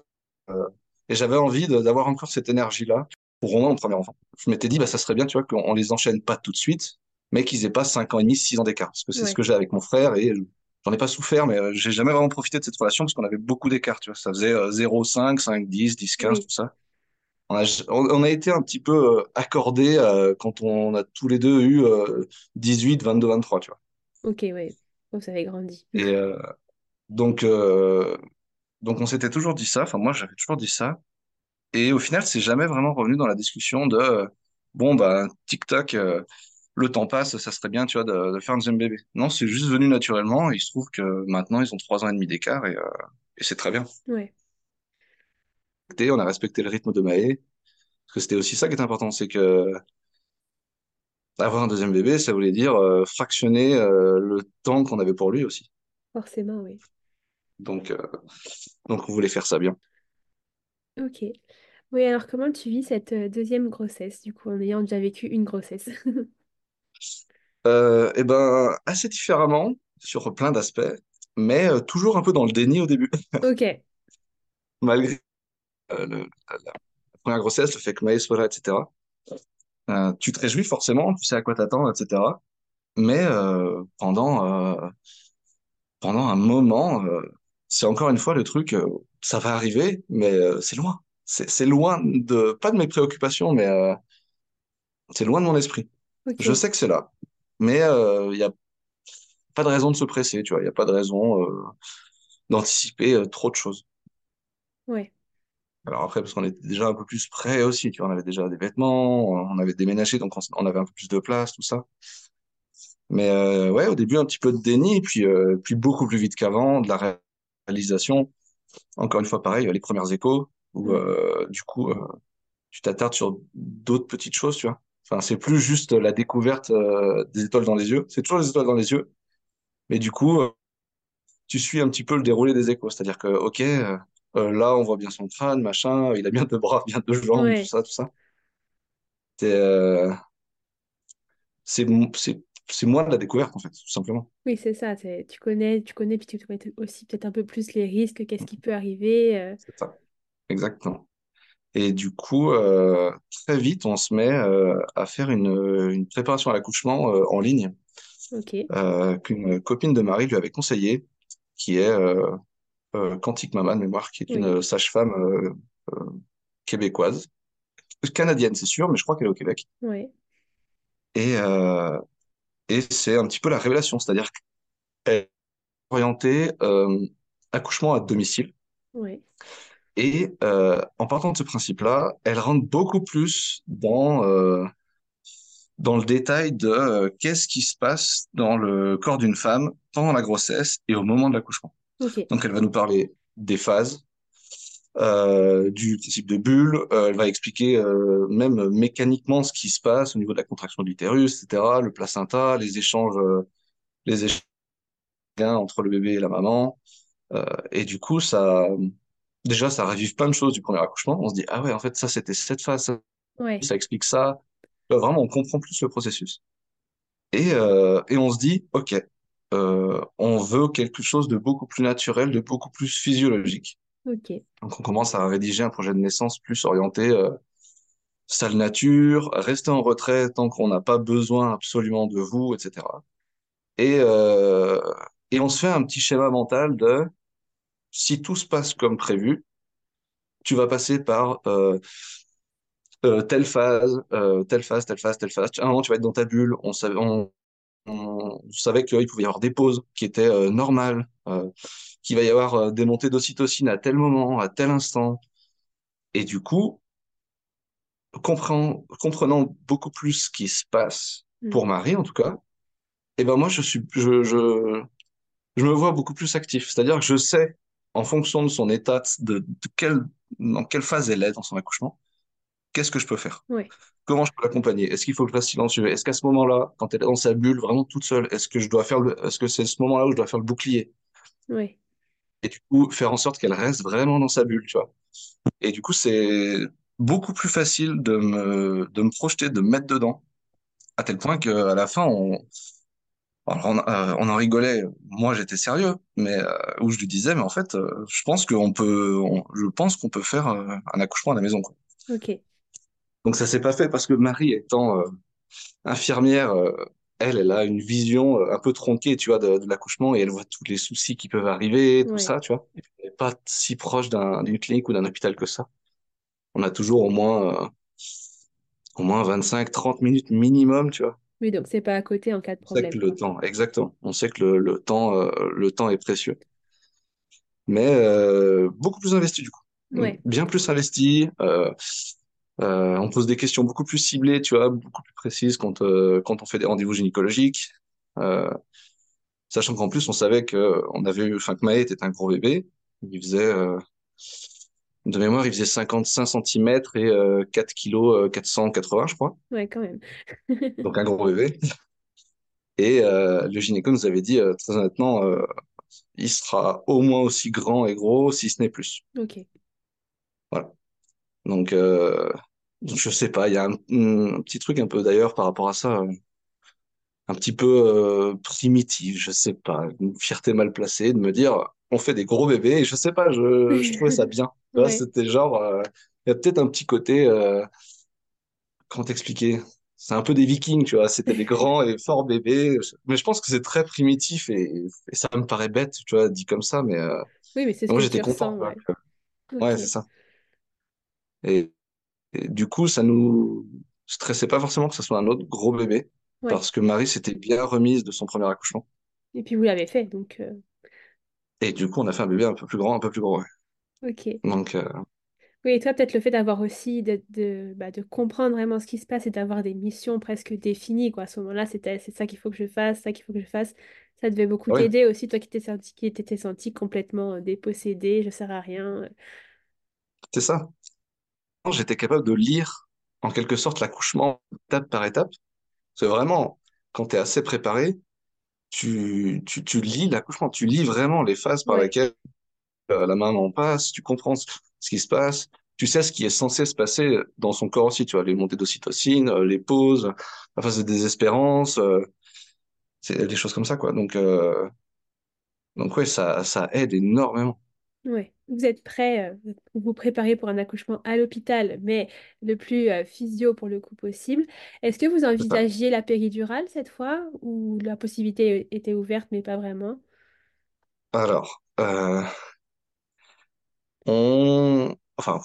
euh, et j'avais envie d'avoir encore cette énergie-là pour au moins mon premier enfant. Je m'étais dit, bah, ça serait bien, tu vois, qu'on on les enchaîne pas tout de suite, mais qu'ils aient pas 5 ans et demi, 6 ans d'écart. Parce que c'est ce que j'ai avec mon frère et j'en ai pas souffert, mais euh, j'ai jamais vraiment profité de cette relation parce qu'on avait beaucoup d'écart, tu vois. Ça faisait euh, 0, 5, 5, 10, 10, 15, Oui. tout ça. On a, on a été un petit peu euh, accordés euh, quand on a tous les deux eu euh, 18, 22, 23, tu vois. Ok, ouais. Vous avez grandi. Et euh, donc, euh, donc on s'était toujours dit ça, enfin moi j'avais toujours dit ça. Et au final, c'est jamais vraiment revenu dans la discussion de bon, bah, TikTok, le temps passe, ça serait bien, tu vois, de, de faire un deuxième bébé. Non, c'est juste venu naturellement. Et il se trouve que maintenant, ils ont trois ans et demi d'écart et, euh, et c'est très bien. Ouais. Et on a respecté le rythme de Maë, parce que c'était aussi ça qui est important, c'est que avoir un deuxième bébé, ça voulait dire euh, fractionner euh, le temps qu'on avait pour lui aussi. Forcément, oui. Donc, donc on voulait faire ça bien. Ok. Oui, alors comment tu vis cette deuxième grossesse, du coup, en ayant déjà vécu une grossesse? <laughs> Euh, et ben, assez différemment sur plein d'aspects, mais euh, toujours un peu dans le déni au début, <laughs> Ok. malgré euh, le- la, la première grossesse, le fait que Maë soit là, etc. Euh, tu te réjouis forcément, tu sais à quoi t'attendre, etc. Mais pendant, pendant un moment, c'est encore une fois le truc, ça va arriver, mais c'est loin. C'est loin de, pas de mes préoccupations, mais c'est loin de mon esprit. Je sais que c'est là, mais euh, il n'y a pas de raison de se presser, tu vois, il n'y a pas de raison euh, d'anticiper euh, trop de choses. Ouais. Alors après, parce qu'on était déjà un peu plus prêt aussi, tu vois, on avait déjà des vêtements, on avait déménagé, donc on, avait un peu plus de place, tout ça. Mais euh, ouais, au début, un petit peu de déni, puis, euh, puis beaucoup plus vite qu'avant, de la réalisation, encore une fois, pareil, les premières échos, où euh, du coup, euh, tu t'attardes sur d'autres petites choses, tu vois. Enfin, c'est plus juste la découverte euh, des étoiles dans les yeux, c'est toujours les étoiles dans les yeux, mais du coup, euh, tu suis un petit peu le déroulé des échos, c'est-à-dire que, ok, euh, là, on voit bien son crâne, machin, il a bien deux bras, bien deux jambes, tout ça, tout ça. C'est c'est c'est c'est moi de la découverte, en fait, tout simplement. oui, c'est ça. Tu connais, tu connais, puis tu connais aussi peut-être un peu plus les risques, qu'est-ce qui peut arriver. C'est ça, exactement. Et du coup, euh, très vite, on se met euh, à faire une, une préparation à l'accouchement euh, en ligne qu'une copine de Marie lui avait conseillé, qui est Quantique Mama de mémoire, qui est oui, une sage-femme québécoise, canadienne, c'est sûr, mais je crois qu'elle est au Québec. Et, et c'est un petit peu la révélation, c'est-à-dire qu'elle est orientée accouchement à domicile. ouais. Et euh, en partant de ce principe-là, elle rentre beaucoup plus dans, euh, dans le détail de euh, qu'est-ce qui se passe dans le corps d'une femme pendant la grossesse et au moment de l'accouchement. Donc, elle va nous parler des phases, euh, du principe de bulle, euh, elle va expliquer euh, même mécaniquement ce qui se passe au niveau de la contraction de l'utérus, etc., le placenta, les échanges, euh, les échanges entre le bébé et la maman. Euh, et du coup, ça, déjà, ça ravive plein de choses du premier accouchement. On se dit, ah ouais, en fait, ça, c'était cette phase, ça, ouais, ça explique ça. Vraiment, on comprend plus le processus. Et, euh, et on se dit, OK, euh, on veut quelque chose de beaucoup plus naturel, de beaucoup plus physiologique. Donc on commence à rédiger un projet de naissance plus orienté euh, salle nature, rester en retrait tant qu'on n'a pas besoin absolument de vous, etc. Et, euh, et on se fait un petit schéma mental de si tout se passe comme prévu, tu vas passer par euh, euh, telle phase, euh, telle phase, telle phase, telle phase. À un moment, tu vas être dans ta bulle. On savait, on, on savait qu'il pouvait y avoir des pauses qui étaient normales, qu'il va y avoir des montées d'ocytocine à tel moment, à tel instant. Et du coup, comprenant, comprenant beaucoup plus ce qui se passe, mm, pour Marie en tout cas, et ben moi, je suis, je, je, je me vois beaucoup plus actif. C'est-à-dire que je sais, en fonction de son état, de, de quelle, dans quelle phase elle est dans son accouchement, qu'est-ce que je peux faire? Comment je peux l'accompagner? Est-ce qu'il faut que je reste silencieux? Est-ce qu'à ce moment-là, quand elle est dans sa bulle, vraiment toute seule, est-ce que je dois faire le, est-ce que c'est ce moment-là où je dois faire le bouclier? ouais, Et du coup, faire en sorte qu'elle reste vraiment dans sa bulle, tu vois. Et du coup, c'est beaucoup plus facile de me, de me projeter, de me mettre dedans, à tel point qu'à la fin, on, alors on, euh, on en rigolait. Moi, j'étais sérieux, mais euh, où je lui disais, mais en fait, euh, je pense qu'on peut, on- je pense qu'on peut faire euh, un accouchement à la maison, quoi. ok, Donc ça s'est pas fait parce que Marie étant euh, infirmière, euh, elle, elle a une vision un peu tronquée, tu vois, de, de l'accouchement et elle voit tous les soucis qui peuvent arriver, tout ouais. ça, tu vois. Et puis, elle n'est pas si proche d'un, d'une clinique ou d'un hôpital que ça. On a toujours au moins, euh, au moins 25, 30 minutes minimum, tu vois. Oui, donc c'est pas à côté en cas de sait que problème, le temps, exactement. On sait que le, le temps, euh, le temps est précieux. Mais euh, beaucoup plus investi du coup. Ouais, Bien plus investi. Euh, on pose des questions beaucoup plus ciblées, tu vois, beaucoup plus précises quand, quand on fait des rendez-vous gynécologiques. Sachant qu'en plus, on savait que on avait eu, enfin, que Maë était un gros bébé. Il faisait, de mémoire, il faisait 55 centimètres et euh, 4 kilos, euh, 480, je crois. ouais, quand même. <laughs> Donc un gros bébé. Et euh, le gynéco nous avait dit, euh, très honnêtement, euh, il sera au moins aussi grand et gros, si ce n'est plus. Ok, Voilà. Donc, euh, je sais pas, il y a un, un petit truc un peu d'ailleurs par rapport à ça, un petit peu primitif, je sais pas, une fierté mal placée de me dire, on fait des gros bébés, et je sais pas, je, je trouvais ça <laughs> bien. Ouais, c'était genre, euh, il y a peut-être un petit côté, euh, comment t'expliquer? C'est un peu des Vikings, tu vois, c'était des <laughs> grands et forts bébés, mais je pense que c'est très primitif et, et ça me paraît bête, tu vois, dit comme ça, mais euh, oui, mais c'est ce moi j'étais content, ressens, quoi. ouais. Ouais, Ok, c'est ça. Et, et du coup, ça nous stressait pas forcément que ce soit un autre gros bébé, ouais. parce que Marie s'était bien remise de son premier accouchement. Et puis vous l'avez fait, donc euh, Et du coup, on a fait un bébé un peu plus grand, un peu plus gros. ouais. Ok. Donc, euh, Oui, et toi, peut-être le fait d'avoir aussi de, de, bah, de comprendre vraiment ce qui se passe et d'avoir des missions presque définies, quoi. À ce moment-là, c'était c'est ça qu'il faut que je fasse, ça qu'il faut que je fasse. Ça devait beaucoup Oui, t'aider aussi, toi qui t'es senti, qui t'étais senti complètement euh, dépossédé, je sers à rien. c'est ça. J'étais capable de lire en quelque sorte l'accouchement étape par étape. C'est vraiment, quand tu es assez préparé, tu, tu, tu lis l'accouchement, tu lis vraiment les phases par Ouais, lesquelles euh, la maman passe, tu comprends ce qui se passe, tu sais ce qui est censé se passer dans son corps aussi, tu vois, les montées d'ocytocine, euh, les pauses, la phase de désespérance, euh, c'est des choses comme ça, quoi. Donc, euh, donc ouais, ça, ça aide énormément. ouais. Vous êtes prêt, euh, vous vous préparez pour un accouchement à l'hôpital, mais le plus euh, physio pour le coup possible. Est-ce que vous envisagiez la péridurale cette fois, ou la possibilité était ouverte, mais pas vraiment? Alors, euh, on, enfin,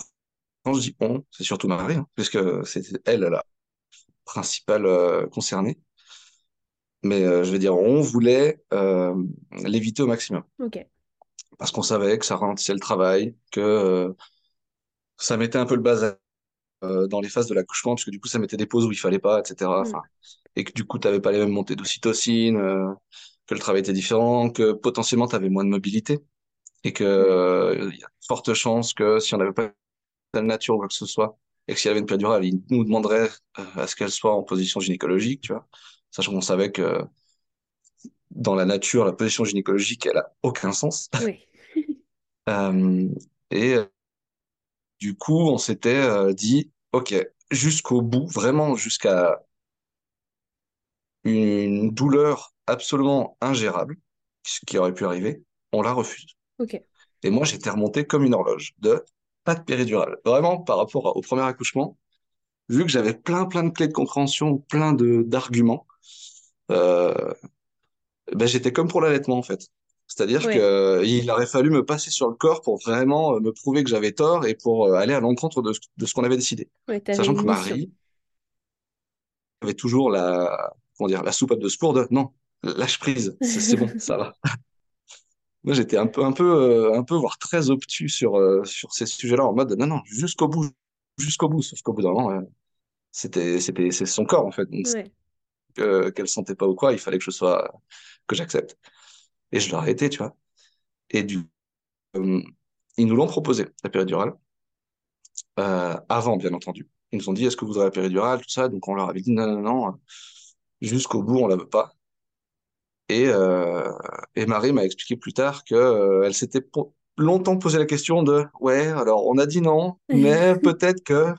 quand je dis on, c'est surtout Marie, hein, puisque c'est elle la principale euh, concernée. Mais euh, je vais dire, on voulait euh, l'éviter au maximum. Parce qu'on savait que ça ralentissait le travail, que ça mettait un peu le bazar dans les phases de l'accouchement, parce que du coup, ça mettait des pauses où il fallait pas, etc. Enfin, et que du coup, tu n'avais pas les mêmes montées d'ocytocine, que le travail était différent, que potentiellement, tu avais moins de mobilité, et que euh, y a de fortes chances que si on n'avait pas de nature ou quoi que ce soit, et que s'il y avait une péridurale, il nous demanderait euh, à ce qu'elle soit en position gynécologique, tu vois. Sachant qu'on savait que dans la nature, la position gynécologique, elle a aucun sens. <laughs> Euh, et euh, du coup, on s'était dit, OK, jusqu'au bout, vraiment jusqu'à une douleur absolument ingérable, ce qui aurait pu arriver, on la refuse. Ok, Et moi, j'étais remonté comme une horloge de pas de péridurale. Vraiment, par rapport au premier accouchement, vu que j'avais plein, plein de clés de compréhension, plein de d'arguments, euh, ben, j'étais comme pour l'allaitement, en fait. C'est-à-dire que ouais. euh, aurait fallu me passer sur le corps pour vraiment euh, me prouver que j'avais tort et pour aller à l'encontre de, ce- de ce qu'on avait décidé. Sachant que. Marie avait toujours la, comment dire, la soupape de secours de non, lâche prise, c'est bon, ça va. <laughs> Moi, j'étais un peu, un peu, euh, un peu, voire très obtus sur, euh, sur ces sujets-là, en mode non, non, jusqu'au bout, jusqu'au bout. Sauf qu'au bout d'un moment, euh, c'était, c'était, c'est son corps, en fait. Donc, Ouais, euh, qu'elle sentait pas ou quoi, il fallait que je sois, que j'accepte. Et je l'aurais été, tu vois. Et du, euh, ils nous l'ont proposé, la péridurale, euh, avant, bien entendu. Ils nous ont dit, est-ce que vous voudrez la péridurale, tout ça? Donc, on leur avait dit, non, non, non, jusqu'au bout, on la veut pas. Et, euh, et Marie m'a expliqué plus tard que, euh, elle s'était longtemps posé la question de, ouais, alors on a dit non, mais <laughs> peut-être que.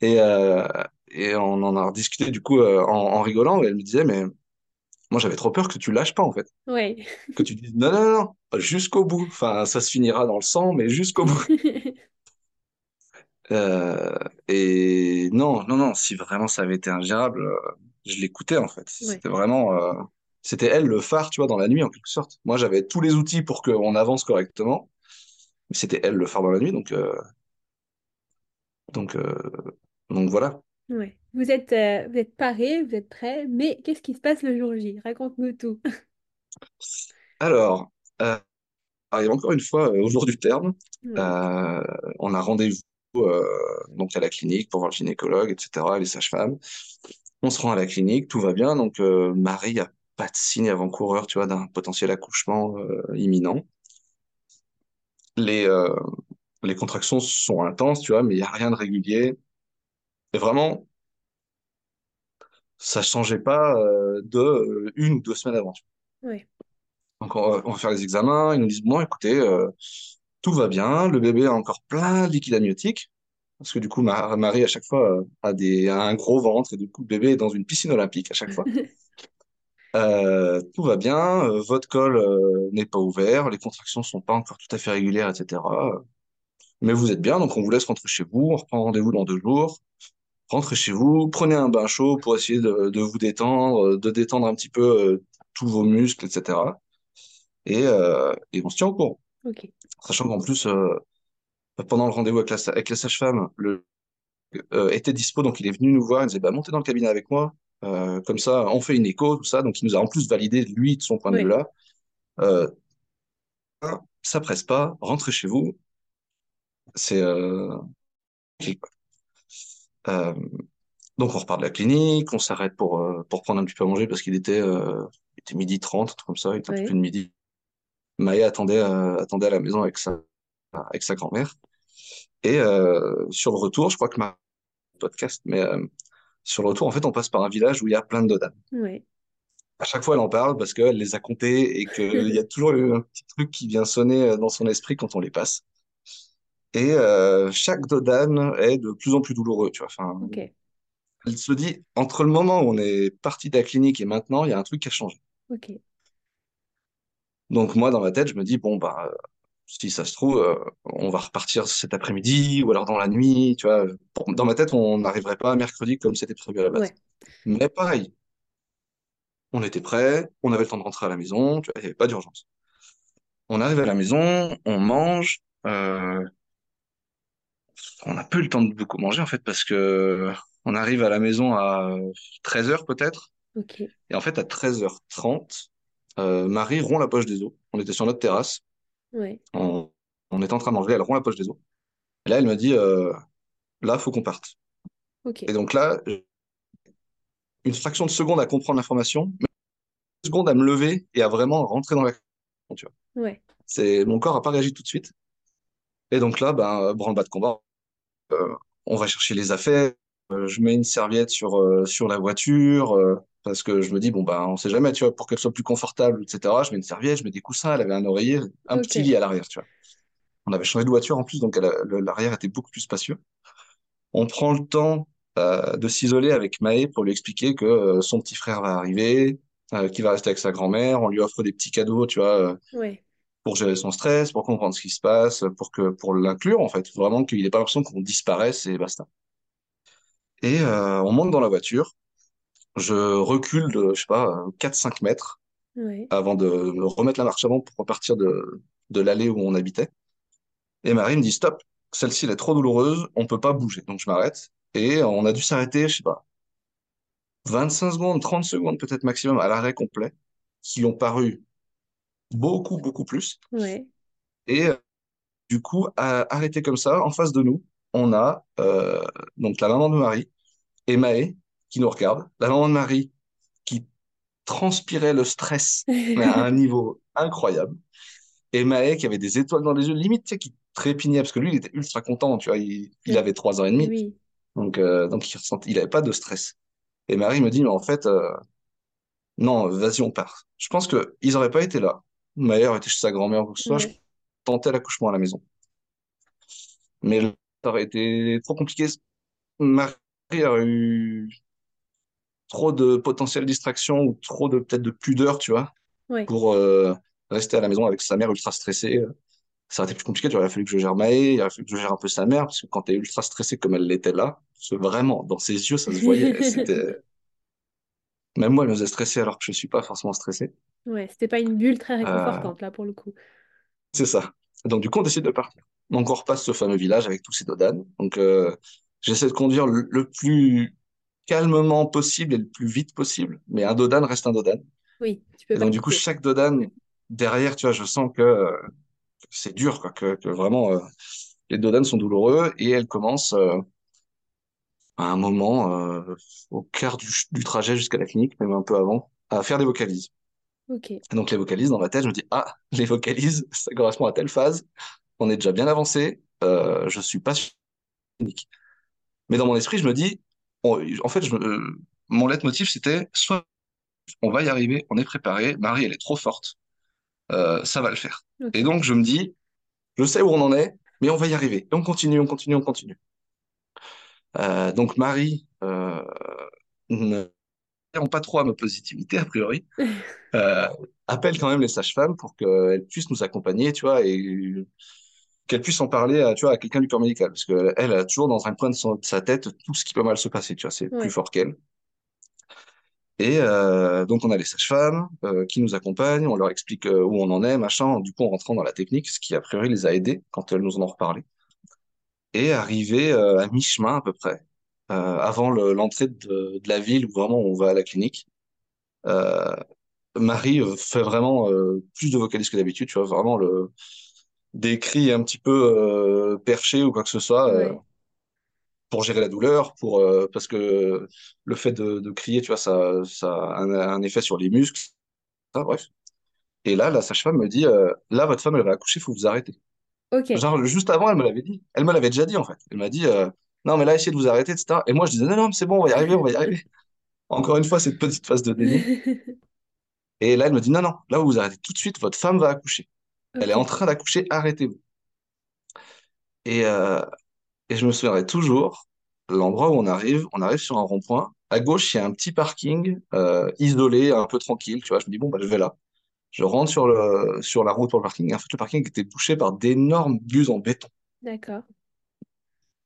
Et, euh, et on en a rediscuté du coup euh, en, en rigolant. Et elle me disait, mais moi j'avais trop peur que tu lâches pas en fait, ouais. que tu dises non, non, non, jusqu'au bout. Enfin, ça se finira dans le sang, mais jusqu'au bout. <laughs> Et non, non, non, si vraiment ça avait été ingérable, je l'écoutais en fait. Ouais, C'était vraiment, c'était elle le phare, tu vois, dans la nuit en quelque sorte. Moi, j'avais tous les outils pour qu'on avance correctement, mais c'était elle le phare dans la nuit, donc, euh, donc, euh, donc voilà. ouais. Vous êtes, euh, vous êtes parés, vous êtes prêts, mais qu'est-ce qui se passe le jour J? Raconte-nous tout. <laughs> Alors, arrive encore une fois au jour du terme, Ouais. on a rendez-vous donc à la clinique pour voir le gynécologue, etc., les sages-femmes. On se rend à la clinique, tout va bien. Donc, euh, Marie a pas de signe avant-coureur, tu vois, d'un potentiel accouchement euh, imminent. Les, euh, les contractions sont intenses, tu vois, mais il n'y a rien de régulier. Et vraiment, ça changeait pas euh, de euh, une ou deux semaines avant. Donc, on va, on va faire les examens. Ils nous disent, bon, écoutez, euh, tout va bien. Le bébé a encore plein de liquide amniotique. Parce que du coup, ma- Marie, à chaque fois, a, des, a un gros ventre et du coup, le bébé est dans une piscine olympique à chaque fois. <laughs> Euh, tout va bien, euh, votre col euh, n'est pas ouvert, les contractions sont pas encore tout à fait régulières, etc. Mais vous êtes bien, donc on vous laisse rentrer chez vous, on reprend rendez-vous dans deux jours. Rentrez chez vous, prenez un bain chaud pour essayer de, de vous détendre, euh, de détendre un petit peu euh, tous vos muscles, etc. Et, euh, et on se tient au courant. Ok. Sachant qu'en plus, euh, pendant le rendez-vous avec la, sa- avec la sage-femme, le euh, était dispo, donc il est venu nous voir, il nous disait, bah, montez dans le cabinet avec moi, Euh, comme ça, on fait une écho, tout ça. Donc il nous a en plus validé, lui, de son point de vue-là. Euh, ça presse pas, rentrez chez vous. C'est euh, euh, donc on repart de la clinique, on s'arrête pour, pour prendre un petit peu à manger parce qu'il était, il était midi 30, un truc comme ça, il était un peu plus de midi. Maya attendait, attendait à la maison avec sa, avec sa grand-mère. Et sur le retour, je crois que ma podcast, mais sur le retour, en fait, on passe par un village où il y a plein de dodanes. Ouais. À chaque fois, elle en parle parce qu'elle les a comptés et qu'il <laughs> y a toujours un petit truc qui vient sonner euh, dans son esprit quand on les passe. Et euh, chaque dodane est de plus en plus douloureux, tu vois. Enfin, elle se dit, entre le moment où on est parti de la clinique et maintenant, il y a un truc qui a changé. Donc moi, dans ma tête, je me dis, bon, bah, si ça se trouve, euh, on va repartir cet après-midi ou alors dans la nuit, tu vois. Dans ma tête, on n'arriverait pas à mercredi comme c'était prévu à la base. Ouais. Mais pareil, on était prêts, on avait le temps de rentrer à la maison, tu vois, il n'y avait pas d'urgence. On arrive à la maison, on mange, euh, on n'a plus le temps de beaucoup manger en fait parce que on arrive à la maison à 13h peut-être. Et en fait, à 13h30, euh, Marie rompt la poche des os. On était sur notre terrasse, Ouais. on, on était en train de manger, elle rompt la poche des os. Et là, elle me dit, euh, là, faut qu'on parte. Et donc là, une fraction de seconde à comprendre l'information, mais une seconde à me lever et à vraiment rentrer dans la... Tu vois. Ouais. C'est, mon corps a pas réagi tout de suite. Et donc là, ben, branle-bas de combat, euh, on va chercher les affaires. Euh, je mets une serviette sur, euh, sur la voiture parce que je me dis, bon, ben, on sait jamais, tu vois, pour qu'elle soit plus confortable, etc. Je mets une serviette, je mets des coussins, elle avait un oreiller, un petit lit à l'arrière, tu vois. On avait changé de voiture en plus, donc l'arrière était beaucoup plus spacieux. On prend le temps euh, de s'isoler avec Maë pour lui expliquer que euh, son petit frère va arriver, euh, qu'il va rester avec sa grand-mère. On lui offre des petits cadeaux, tu vois, pour gérer son stress, pour comprendre ce qui se passe, pour que pour l'inclure en fait, vraiment qu'il n'ait pas l'impression qu'on disparaisse et basta. Et on monte dans la voiture. Je recule de, je sais pas, euh, 4-5 mètres avant de me remettre la marche avant pour repartir de, de l'allée où on habitait. Et Marie me dit stop, celle-ci elle est trop douloureuse, on peut pas bouger. Donc je m'arrête et on a dû s'arrêter, je sais pas, 25 secondes, 30 secondes peut-être maximum à l'arrêt complet, qui ont paru beaucoup, beaucoup plus. Ouais. Et euh, du coup, à, arrêté comme ça, en face de nous, on a euh, donc la maman de Marie et Maë qui nous regarde. La maman de Marie qui transpirait le stress, mais à un <laughs> niveau incroyable. Et Maë qui avait des étoiles dans les yeux, limite, tu sais, qui trépignait, parce que lui, il était ultra content, tu vois, il, avait trois ans et demi, Oui. donc, euh, donc il ressentait, il avait pas de stress. Et Marie me dit, mais en fait, euh, non, vas-y, on part. Je pense que ils auraient pas été là. Maë aurait été chez sa grand-mère ou soit, je Ouais. tentais l'accouchement à la maison. Mais ça aurait été trop compliqué. Marie aurait eu trop de potentielle distraction ou trop de peut-être de pudeur, tu vois, pour euh, rester à la maison avec sa mère ultra stressée. Ça aurait été plus compliqué. Il aurait fallu que je gère Maë, il aurait fallu que je gère un peu sa mère, parce que quand t'es ultra stressé comme elle l'était là, vraiment, dans ses yeux, ça se voyait. <laughs> C'était... Même moi, elle me faisait stresser alors que je suis pas forcément stressé. Ouais. C'était pas une bulle très Euh, réconfortante là pour le coup. c'est ça. Donc du coup, on décide de partir. Donc on repasse ce fameux village avec tous ces dodanes. Donc euh, j'essaie de conduire le, le plus calmement possible et le plus vite possible, mais un dodane reste un dodane. Oui. Tu peux Et donc du coup, chaque dodane derrière, tu vois, je sens que, euh, c'est dur, quoi, que, que vraiment euh, les dodanes sont douloureux et elles commencent euh, à un moment, euh, au quart du, du trajet jusqu'à la clinique, même un peu avant, à faire des vocalises. Ok. Et donc les vocalises, dans ma tête, je me dis, ah, les vocalises, ça correspond à telle phase, on est déjà bien avancé, je suis pas clinique. Mais dans mon esprit, je me dis, on- en fait, je, euh, mon leitmotiv, c'était soit on va y arriver, on est préparé, Marie, elle est trop forte, euh, ça va le faire. Et donc, je me dis, je sais où on en est, mais on va y arriver. Et on continue, on continue, on continue. Euh, donc, Marie, euh, ne pas trop à ma positivité, a priori, <laughs> appelle quand même les sages-femmes pour qu'elles puissent nous accompagner, tu vois, et qu'elles puissent en parler à, tu vois, à quelqu'un du corps médical. Parce qu'elle elle a toujours dans un coin de, son- de sa tête tout ce qui peut mal se passer, tu vois, c'est plus fort qu'elle. Et euh, donc, on a les sages-femmes euh, qui nous accompagnent, on leur explique euh, où on en est, machin, du coup, en rentrant dans la technique, ce qui a priori les a aidés quand elles nous en ont reparlé. Et arrivé à mi-chemin à peu près, avant le- l'entrée de, de la ville où vraiment on va à la clinique, Marie fait vraiment plus de vocalises que d'habitude, tu vois, vraiment le, des cris un petit peu euh, perchés ou quoi que ce soit euh, Ouais. pour gérer la douleur, pour euh, parce que le fait de, de crier, tu vois, ça, ça a un, un effet sur les muscles, ça, bref. Et là, la sage-femme me dit, là, votre femme, elle va accoucher, faut vous arrêter. Ok. Genre, juste avant, elle me l'avait dit. Elle me l'avait déjà dit, en fait. Elle m'a dit, non, mais là, essayez de vous arrêter, etc. Et moi, je disais, non, non, c'est bon, on va y arriver, on va y arriver. Encore une fois, cette petite phase de déni. <laughs> Et là, elle me dit, non, non, là, vous vous arrêtez tout de suite, votre femme va accoucher. Elle est en train d'accoucher, arrêtez-vous. Et, euh, et je me souviendrai toujours, l'endroit où on arrive, on arrive sur un rond-point. À gauche, il y a un petit parking euh, isolé, un peu tranquille. Tu vois, je me dis, bon, bah, je vais là. Je rentre sur le, sur la route pour le parking. En fait, le parking était bouché par d'énormes bus en béton. D'accord.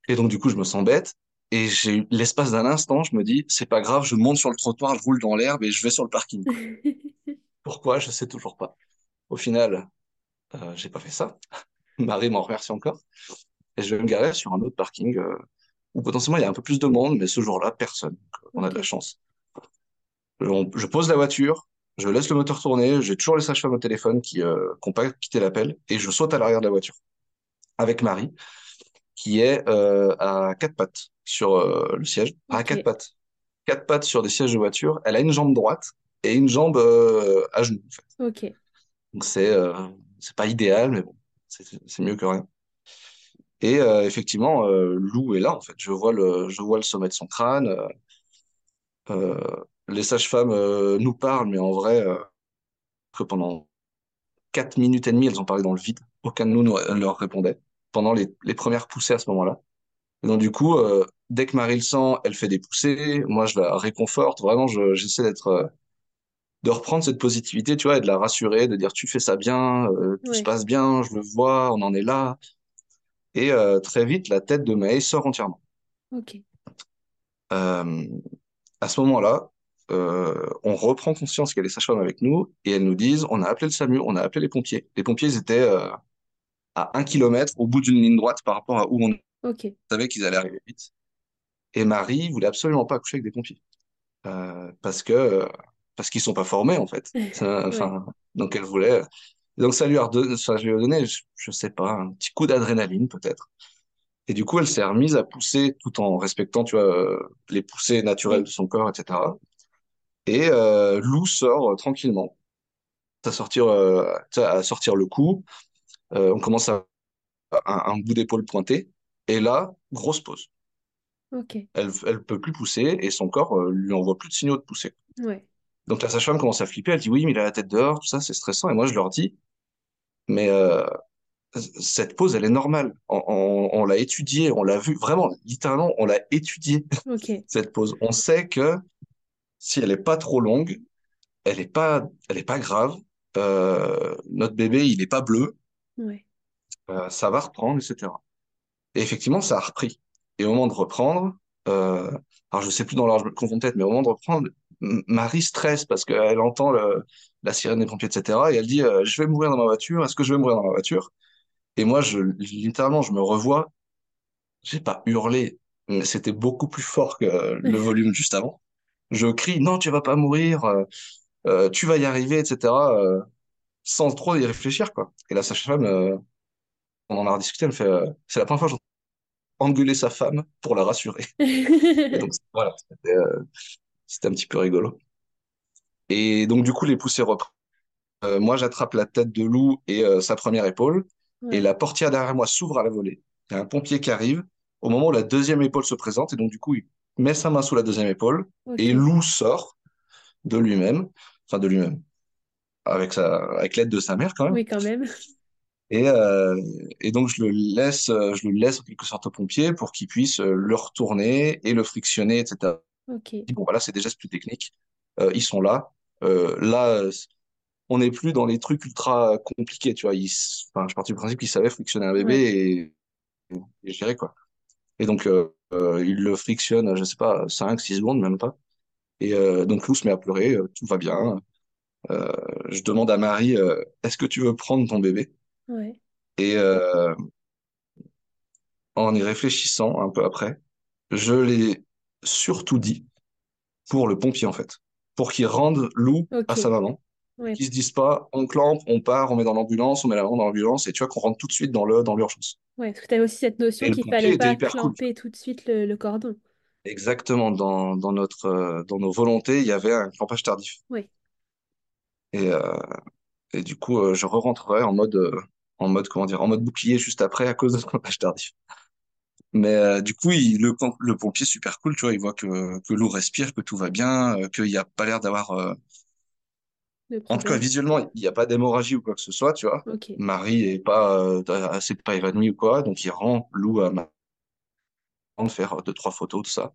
Et donc, du coup, je me sens bête. Et j'ai eu l'espace d'un instant, je me dis, c'est pas grave, je monte sur le trottoir, je roule dans l'herbe et je vais sur le parking, quoi. <laughs> Pourquoi? Je sais toujours pas. Au final, euh, j'ai pas fait ça. <laughs> Marie m'en remercie encore. Et je vais me garer sur un autre parking euh, où potentiellement il y a un peu plus de monde, mais ce jour-là, personne. Donc, on a de la chance. On- je pose la voiture, je laisse le moteur tourner, j'ai toujours les sages-femmes au téléphone qui n'ont pas quitté l'appel, et je saute à l'arrière de la voiture avec Marie, qui est euh, à quatre pattes sur euh, le siège. À quatre pattes. Quatre pattes sur des sièges de voiture. Elle a une jambe droite et une jambe euh, à genoux, en fait. Ok. Donc c'est euh, c'est pas idéal, mais bon, c'est mieux que rien. Et euh, effectivement, euh, Lou est là, en fait. Je vois le, je vois le sommet de son crâne. euh, euh, les sages-femmes nous parlent, mais en vrai, que pendant quatre minutes et demie, elles ont parlé dans le vide. Aucun de nous ne leur répondait pendant les, les premières poussées à ce moment-là. Donc, du coup, dès que Marie le sent, elle fait des poussées. Moi, je la réconforte. Vraiment, je- j'essaie d'être, de reprendre cette positivité, tu vois, et de la rassurer, de dire tu fais ça bien, euh, tout se passe bien, je le vois, on en est là. Et euh, très vite, la tête de May sort entièrement. Ok. Euh, à ce moment-là, on reprend conscience a des sages-femmes avec nous et elles nous disent, on a appelé le SAMU, on a appelé les pompiers. Les pompiers, ils étaient à un kilomètre au bout d'une ligne droite par rapport à où on Ok. savait qu'ils allaient arriver vite. Et Marie voulait absolument pas accoucher avec des pompiers euh, parce que parce qu'ils sont pas formés en fait. <laughs> Ça, Ouais. Enfin, donc elle voulait. Donc ça lui a redonné, ça lui a donné, je, je sais pas, un petit coup d'adrénaline peut-être. Et du coup, elle s'est remise à pousser tout en respectant, tu vois, euh, les poussées naturelles de son corps, etc. Et euh, Lou sort euh, tranquillement, à sortir, euh, à sortir le cou. On commence à un, un bout d'épaule pointé. Et là, grosse pause. Elle, elle peut plus pousser et son corps lui envoie plus de signaux de pousser. Ouais. Donc la sage-femme commence à flipper. Elle dit oui, mais il a la tête dehors, tout ça, c'est stressant. Et moi, je leur dis, mais euh, cette pause, elle est normale. On, on, on l'a étudiée, on l'a vu, vraiment, littéralement, on l'a étudiée <laughs> cette pause. On sait que si elle est pas trop longue, elle est pas, elle est pas grave. Euh, notre bébé, il est pas bleu. Ouais. Euh, ça va reprendre, etc. Et effectivement, ça a repris. Et au moment de reprendre, alors je sais plus dans l'ordre, je me confonds peut-être, mais au moment de reprendre, Marie stresse parce qu'elle entend le- la sirène des pompiers, etc. Et elle dit, euh, je vais mourir dans ma voiture. Est-ce que je vais mourir dans ma voiture? Et moi, je, littéralement, je me revois. J'ai pas hurlé, mais c'était beaucoup plus fort que le volume juste avant. Je crie, non, tu vas pas mourir. euh, euh, tu vas y arriver, etc. euh, sans trop y réfléchir, quoi. Et la sage-femme, on en a rediscuté, elle me fait, c'est la première fois que j'entends engueuler sa femme pour la rassurer. Et donc, <laughs> voilà, c'était un petit peu rigolo. Et donc, du coup, les poussées reprennent. Euh, moi, j'attrape la tête de Lou et euh, sa première épaule, et la portière derrière moi s'ouvre à la volée. Il y a un pompier qui arrive au moment où la deuxième épaule se présente, et donc, du coup, il met sa main sous la deuxième épaule, et Ok. Lou sort de lui-même, enfin de lui-même, avec sa, avec l'aide de sa mère quand même. Oui, quand même. Et, euh, et donc je le laisse, je le laisse en quelque sorte au pompier pour qu'il puisse le retourner et le frictionner, etc. Ok. Bon voilà, c'est des gestes plus techniques. Euh, ils sont là. Euh, là, on n'est plus dans les trucs ultra compliqués, tu vois. Ils, enfin, je partais du principe qu'ils savaient frictionner un bébé Ouais. et, et gérer quoi. Et donc euh, euh, il le frictionne, je sais pas, 5, 6 secondes, même pas. Et donc Lou se met à pleurer, tout va bien. Je demande à Marie, est-ce que tu veux prendre ton bébé? Ouais. Et en y réfléchissant un peu après, je l'ai surtout dit pour le pompier, en fait, pour qu'il rende Lou à sa maman. Ouais. Qu'ils se disent pas, on clampe, on part, on met dans l'ambulance, on met la main dans l'ambulance, et tu vois qu'on rentre tout de suite dans le, dans l'urgence. Ouais, parce que tu avais aussi cette notion qu'il fallait pas cool. clamper tout de suite le, le cordon. Exactement, dans, dans notre, euh, dans nos volontés, il y avait un clampage tardif. Ouais. Et, euh, et du coup, euh, je re-rentrerai en mode, en mode, comment dire, en mode bouclier juste après à cause de ce clampage tardif. Mais euh, du coup, il, le, le pompier, super cool, tu vois, il voit que, que l'eau respire, que tout va bien, euh, qu'il n'y a pas l'air d'avoir... euh, En tout cas, visuellement, il n'y a pas d'hémorragie ou quoi que ce soit, tu vois. Marie est pas assez pas évanouie ou quoi, donc il rend Lou à Marie de faire deux, trois photos, tout ça.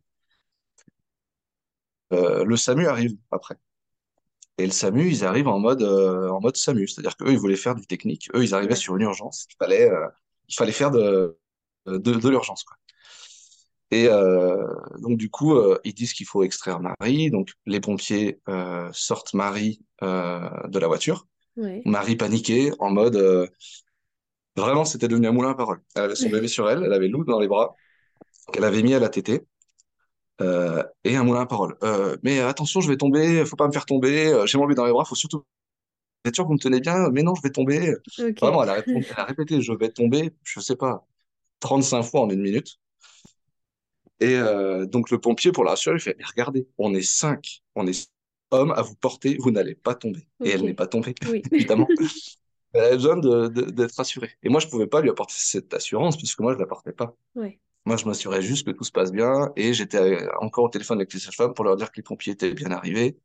Le SAMU arrive après. Et le SAMU, ils arrivent en mode, en mode SAMU, c'est-à-dire qu'eux, ils voulaient faire du technique. Eux, ils arrivaient Ouais. sur une urgence. Il fallait, il fallait faire de, de, de l'urgence, quoi. Et euh, donc, du coup, euh, ils disent qu'il faut extraire Marie. Donc, les pompiers euh, sortent Marie euh, de la voiture. Ouais. Marie paniquée, en mode, euh, vraiment, c'était devenu un moulin à parole. Elle avait son bébé sur elle, elle avait Lou dans les bras, qu'elle avait mis à la tétée. Euh, et un moulin à parole. Euh, mais attention, je vais tomber, faut pas me faire tomber, euh, j'ai mon bébé dans les bras, faut surtout Vous êtes sûr que vous me tenez bien? Mais non, je vais tomber. Ok. Vraiment, elle a, répon- elle a répété, je vais tomber, je sais pas, 35 fois en une minute. Et euh, donc le pompier, pour la rassurer, il fait, mais regardez, on est cinq, on est hommes à vous porter, vous n'allez pas tomber. Et elle n'est pas tombée, Oui. <laughs> évidemment. Elle avait besoin d'être rassurée. Et moi, je pouvais pas lui apporter cette assurance, puisque moi, je la portais pas. Ouais. Moi, je m'assurais juste que tout se passe bien, et j'étais euh, encore au téléphone avec les sages-femmes pour leur dire que les pompiers étaient bien arrivés,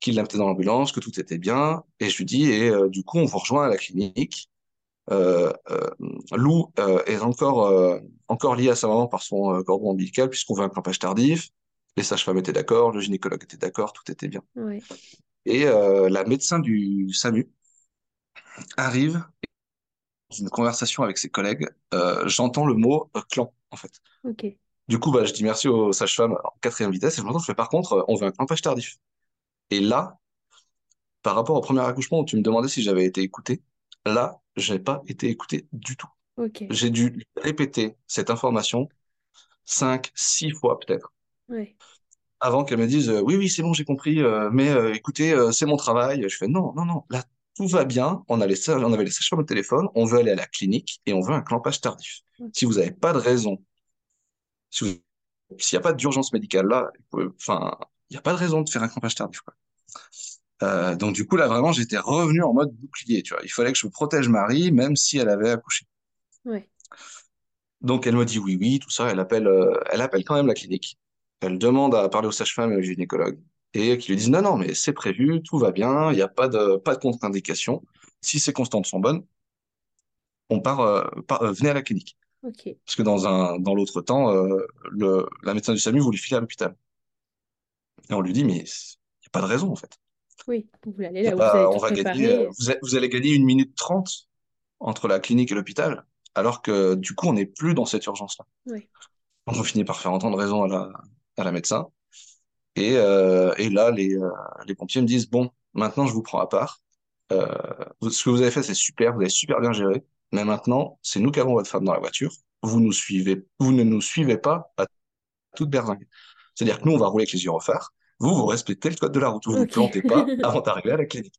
qu'ils l'amenaient dans l'ambulance, que tout était bien. Et je lui dis, et euh, du coup, on vous rejoint à la clinique. Euh, euh, Lou euh, est encore, encore lié à sa maman par son cordon ombilical, puisqu'on veut un clampage tardif. Les sages-femmes étaient d'accord, le gynécologue était d'accord, tout était bien. Ouais. Et la médecin du SAMU arrive, dans une conversation avec ses collègues, euh, j'entends le mot euh, clan, en fait. Du coup, bah, je dis merci aux sages-femmes en quatrième vitesse, et je m'entends, je fais par contre, on veut un clampage tardif. Et là, par rapport au premier accouchement où tu me demandais si j'avais été écouté, là, j'ai pas été écouté du tout. J'ai dû répéter cette information cinq, six fois peut-être, Ouais. avant qu'elle me dise euh, oui, oui, c'est bon, j'ai compris, euh, mais euh, écoutez, c'est mon travail. Je fais non, non, non, là, tout va bien. On a les sages- on avait les sages-femmes au téléphone, on veut aller à la clinique et on veut un clampage tardif. Si vous n'avez pas de raison, vous- s'il n'y a pas d'urgence médicale là, enfin, il n'y a pas de raison de faire un clampage tardif, quoi. Euh, donc du coup là vraiment j'étais revenu en mode bouclier, tu vois. Il fallait que je protège Marie même si elle avait accouché. Ouais. Donc elle me dit oui, oui, tout ça. Elle appelle, euh, elle appelle quand même la clinique. Elle demande à parler aux sages-femmes et aux gynécologues et qui lui disent non, non, mais c'est prévu, tout va bien, il n'y a pas de pas de contre-indication. Si ces constantes sont bonnes, on part, euh, par- euh, venez à la clinique. Parce que dans un dans l'autre temps, le la médecin du SAMU voulait filer à l'hôpital. Et on lui dit mais il n'y a pas de raison en fait. Oui. Vous voulez aller Y a là où vous pas, avez on tout va gagner, euh, vous, a- vous allez gagner une minute trente entre la clinique et l'hôpital, alors que du coup on n'est plus dans cette urgence-là. Donc on finit par faire entendre raison à la, à la médecin. Et, euh, et là, les, euh, les pompiers me disent, bon, maintenant je vous prends à part. Euh, ce que vous avez fait, c'est super, vous avez super bien géré. Mais maintenant, c'est nous qui avons votre femme dans la voiture. Vous nous suivez, vous ne nous suivez pas à toute berzingue. C'est-à-dire que nous, on va rouler avec les gyrophares. Vous, vous respectez le code de la route. Vous vous Ok. plantez pas <laughs> avant d'arriver à la clinique.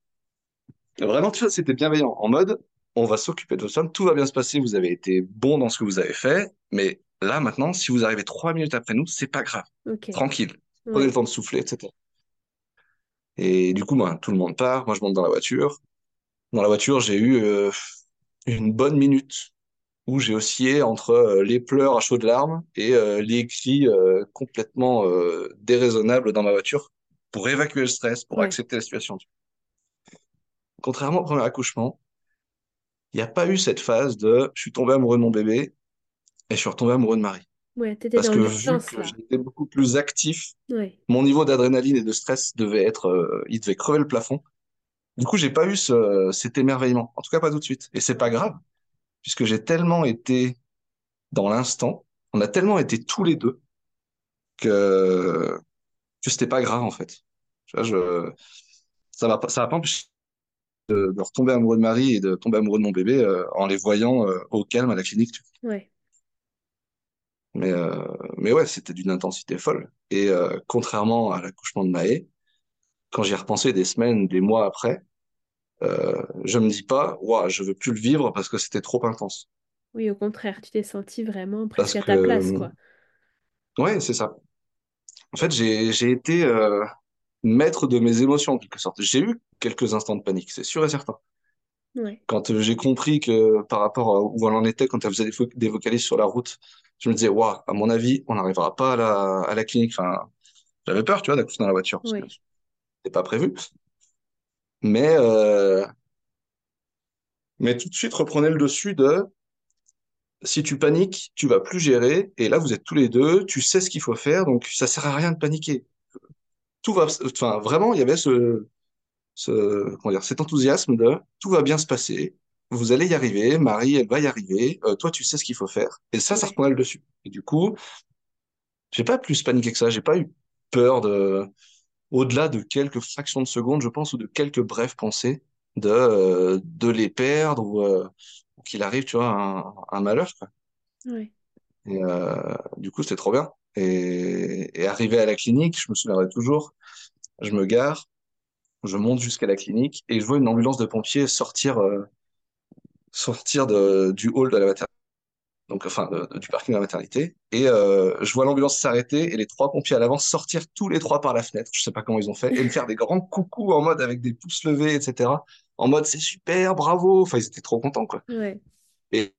Vraiment, tu vois, c'était bienveillant. En mode, on va s'occuper de votre femme, tout va bien se passer, vous avez été bon dans ce que vous avez fait. Mais là, maintenant, si vous arrivez trois minutes après nous, c'est pas grave. Tranquille. Prenez Ouais. le temps de souffler, etc. Et du coup, ben, tout le monde part. Moi, je monte dans la voiture. Dans la voiture, j'ai eu euh, une bonne minute où j'ai oscillé entre euh, les pleurs à chaudes larmes et euh, les cris euh, complètement déraisonnables dans ma voiture pour évacuer le stress, pour Ouais. accepter la situation. Contrairement au premier accouchement, il n'y a pas eu cette phase de je suis tombé amoureux de mon bébé et je suis retombé amoureux de Marie. Ouais. Parce dans que vu que j'étais beaucoup plus actif Ouais. mon niveau d'adrénaline et de stress devait être, euh, il devait crever le plafond. Du coup, j'ai pas eu ce, cet émerveillement. En tout cas, pas tout de suite. Et c'est pas grave, puisque j'ai tellement été dans l'instant, on a tellement été tous les deux que, que c'était pas grave, en fait. Tu vois, je, ça m'a pas, ça m'a pas de, de retomber amoureux de Marie et de tomber amoureux de mon bébé, euh, en les voyant, euh, au calme à la clinique. tu vois. Ouais. Mais, euh, mais ouais, c'était d'une intensité folle. Et, contrairement à l'accouchement de Maë, quand j'y ai repensé des semaines, des mois après, euh, je me dis pas, ouah, je veux plus le vivre parce que c'était trop intense. Oui, au contraire, tu t'es senti vraiment presque à que, ta place, quoi. ouais, c'est ça. En fait, j'ai, été euh, maître de mes émotions en quelque sorte. J'ai eu quelques instants de panique, c'est sûr et certain. Ouais, Quand euh, j'ai compris que par rapport à où elle en était, quand elle faisait des, des vocalises sur la route, je me disais, waouh, à mon avis, on n'arrivera pas à la, à la clinique. Enfin, j'avais peur, tu vois, d'accoucher dans la voiture parce que ouais, c'était pas prévu. Mais, euh, mais tout de suite reprenait le dessus de si tu paniques, tu vas plus gérer. Et là, vous êtes tous les deux, tu sais ce qu'il faut faire, donc ça sert à rien de paniquer. Tout va, enfin, vraiment, il y avait ce, ce, comment dire, cet enthousiasme de tout va bien se passer. Vous allez y arriver, Marie, elle va y arriver. euh, toi, tu sais ce qu'il faut faire. Et ça, ça reprenait le dessus. Et du coup, j'ai pas plus paniqué que ça. J'ai pas eu peur de, au-delà de quelques fractions de secondes, je pense, ou de quelques brèves pensées de, euh, de les perdre ou, euh, ou qu'il arrive, tu vois, un, un malheur, quoi. ouais. Et euh, du coup, c'était trop bien. Et, et arrivé à la clinique, je me souviendrai toujours, je me gare, je monte jusqu'à la clinique et je vois une ambulance de pompiers sortir, euh, sortir de, du hall de la maternité, donc enfin de- de- du parking de la maternité. Et euh, je vois l'ambulance s'arrêter et les trois pompiers à l'avant sortir tous les trois par la fenêtre. Je sais pas comment ils ont fait et me faire des grands coucous en mode avec des pouces levés, etc. En mode c'est super, bravo. Enfin, ils étaient trop contents, quoi. Ouais, Et,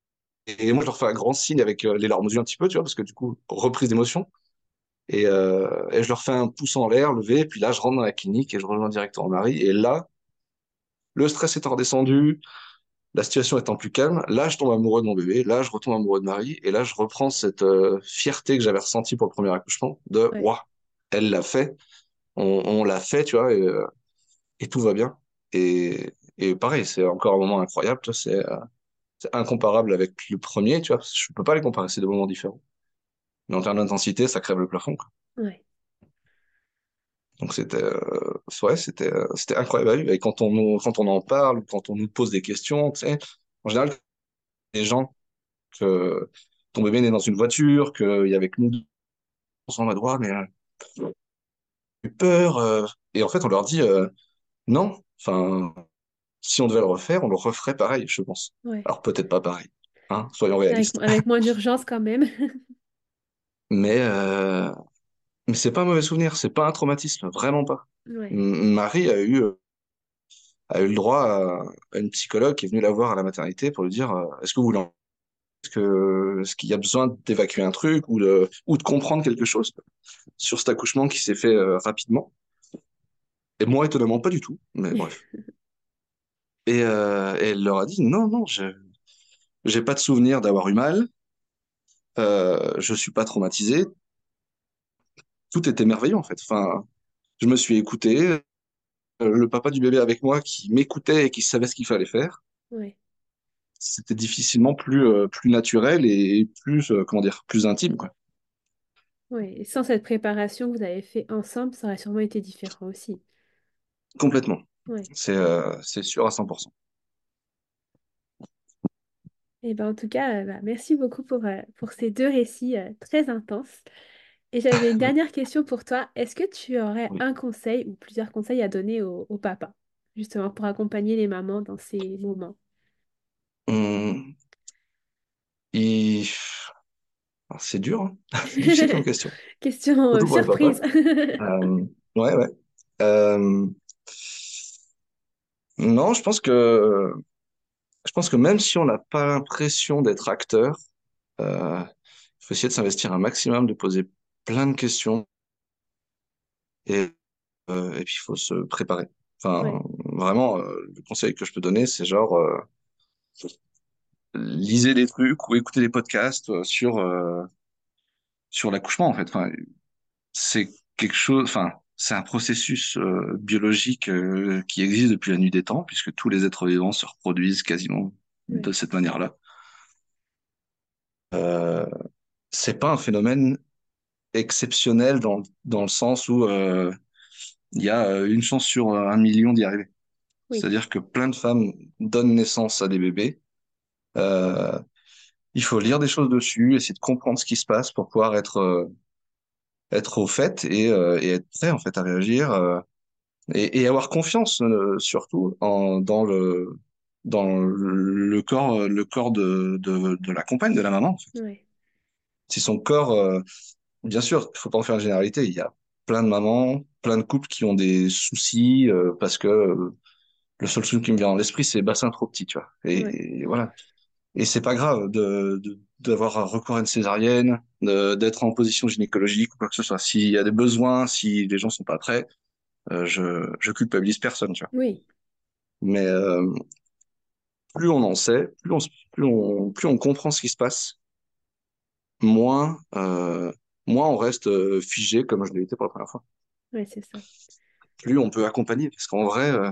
et moi, je leur fais un grand signe avec euh, les larmes aux yeux un petit peu, tu vois, parce que du coup, reprise d'émotion. Et, euh, et je leur fais un pouce en l'air, levé, et puis là, je rentre dans la clinique et je rejoins directement Marie. Et là, le stress étant redescendu, la situation étant plus calme, là, je tombe amoureux de mon bébé, là, je retombe amoureux de Marie, et là, je reprends cette euh, fierté que j'avais ressentie pour le premier accouchement, de ouais, waouh, elle l'a fait, on, on l'a fait, tu vois, et, euh, et tout va bien. Et, et pareil, c'est encore un moment incroyable, c'est euh, c'est incomparable avec le premier, tu vois, parce que je peux pas les comparer, c'est deux moments différents. Mais en termes d'intensité, ça crève le plafond, quoi. ouais. Donc c'était euh, ouais, c'était euh, c'était incroyable. Et quand on nous- quand on en parle, quand on nous pose des questions, tu sais, en général, les gens que ton bébé est dans une voiture, qu'il y a avec nous, deux, on s'en va droit, mais euh, eu peur. euh. Et en fait, on leur dit euh, non. Enfin, si on devait le refaire, on le referait pareil, je pense. ouais. Alors peut-être pas pareil, hein, soyons Avec, réalistes. avec moins <laughs> d'urgence quand même. Mais mais c'est pas un mauvais souvenir, c'est pas un traumatisme, vraiment pas. Ouais, Marie a eu euh, a eu le droit à, à une psychologue qui est venue la voir à la maternité pour lui dire euh, est-ce que vous voulez est-ce que est-ce qu'il y a besoin d'évacuer un truc ou de ou de comprendre quelque chose sur cet accouchement qui s'est fait euh, rapidement? Et moi étonnamment pas du tout mais bref. <laughs> Et, euh, et elle leur a dit non non je j'ai pas de souvenir d'avoir eu mal je suis pas traumatisé tout était merveilleux en fait enfin je me suis écouté euh, le papa du bébé avec moi qui m'écoutait et qui savait ce qu'il fallait faire c'était difficilement plus, euh, plus naturel et plus, euh, comment dire, plus intime, quoi. Et sans cette préparation que vous avez fait ensemble, ça aurait sûrement été différent aussi. Complètement. Ouais. C'est euh, sûr à 100%. Et ben en tout cas, bah, merci beaucoup pour, pour ces deux récits très intenses. Et j'avais une <laughs> dernière question pour toi. Est-ce que tu aurais Oui. un conseil ou plusieurs conseils à donner au, au papa, justement pour accompagner les mamans dans ces moments? Hum, il- alors, C'est dur, hein. <laughs> Comme <laughs> question. Question euh, Surtout pour les papas. surprise. Euh, ouais, ouais. Euh, non, je pense que, je pense que même si on n'a pas l'impression d'être acteur, euh, il faut essayer de s'investir un maximum, de poser plein de questions et, euh, et puis il faut se préparer. Enfin, Ouais, vraiment, euh, le conseil que je peux donner, c'est genre, euh, lisez des trucs ou écoutez des podcasts sur sur l'accouchement en fait. Enfin, c'est quelque chose. Enfin, c'est un processus biologique qui existe depuis la nuit des temps, puisque tous les êtres vivants se reproduisent quasiment ouais, de cette manière-là. Euh, c'est pas un phénomène exceptionnel dans dans le sens où euh, il y a euh, une chance sur un million d'y arriver. oui, C'est-à-dire que plein de femmes donnent naissance à des bébés. Euh, il faut lire des choses dessus, essayer de comprendre ce qui se passe pour pouvoir être euh, être au fait et, euh, et être prêt en fait à réagir. euh, Et, et avoir confiance euh, surtout en, dans le dans le corps le corps de, de, de la compagne, de la maman. en fait. Si son corps, euh, bien sûr, il faut pas en faire une généralité. Il y a plein de mamans, plein de couples qui ont des soucis euh, parce que euh, le seul truc qui me vient dans l'esprit, c'est bassin trop petit, tu vois. Et, Ouais. et voilà. Et c'est pas grave de, d'avoir recours à une césarienne, d'être en position gynécologique ou quoi que ce soit. S'il y a des besoins, si les gens sont pas prêts, euh, je, je culpabilise personne, tu vois. Oui. Mais plus on en sait, plus on, plus on, plus on comprend ce qui se passe, moins, euh, moins on reste euh, figé comme je l'ai été pour la première fois. Ouais, c'est ça. Plus on peut accompagner. Parce qu'en vrai, euh,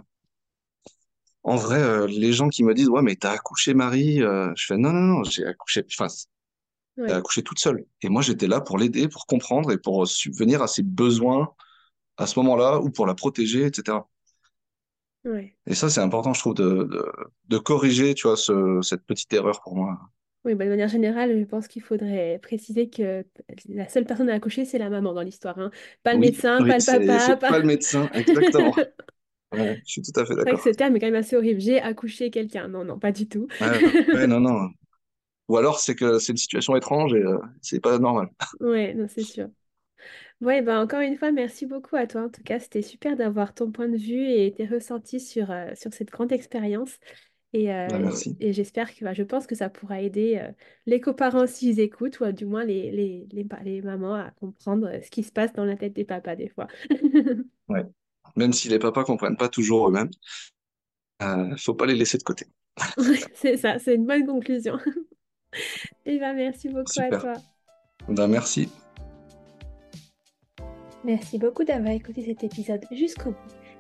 en vrai, euh, les gens qui me disent, ouais, mais t'as accouché Marie, euh, je fais, non, non, non, j'ai accouché, enfin, Ouais. accouché toute seule. Et moi, j'étais là pour l'aider, pour comprendre et pour subvenir à ses besoins à ce moment-là ou pour la protéger, etc. Ouais. Et ça, c'est important, je trouve, de, de, de corriger, tu vois, ce, cette petite erreur pour moi. Oui, bah, de manière générale, je pense qu'il faudrait préciser que la seule personne à accoucher, c'est la maman dans l'histoire, hein. Pas le Oui, médecin, oui, pas le c'est, papa, c'est pas... pas le médecin, exactement. <laughs> Ouais, je suis tout à fait C'est vrai que ce d'accord. terme est quand même assez horrible. J'ai accouché quelqu'un. Non, non, pas du tout. Ouais, ouais, non, non. Ou alors, c'est que c'est une situation étrange et euh, c'est pas normal. Ouais, non, c'est sûr. Ouais, bah encore une fois, merci beaucoup à toi. En tout cas, c'était super d'avoir ton point de vue et tes ressentis sur, euh, sur cette grande expérience. Et, euh, merci. et j'espère que, bah, je pense que ça pourra aider euh, les coparents s'ils écoutent, ou du moins les, les, les, pa- les mamans à comprendre euh, ce qui se passe dans la tête des papas des fois. <laughs> Ouais. Même si les papas comprennent pas toujours eux-mêmes, euh, faut pas les laisser de côté. C'est ça, c'est une bonne conclusion. <laughs> Et bah, merci beaucoup à toi. Ben, merci. Merci beaucoup d'avoir écouté cet épisode jusqu'au bout.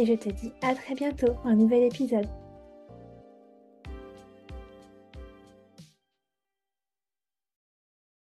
et je te dis à très bientôt un nouvel épisode.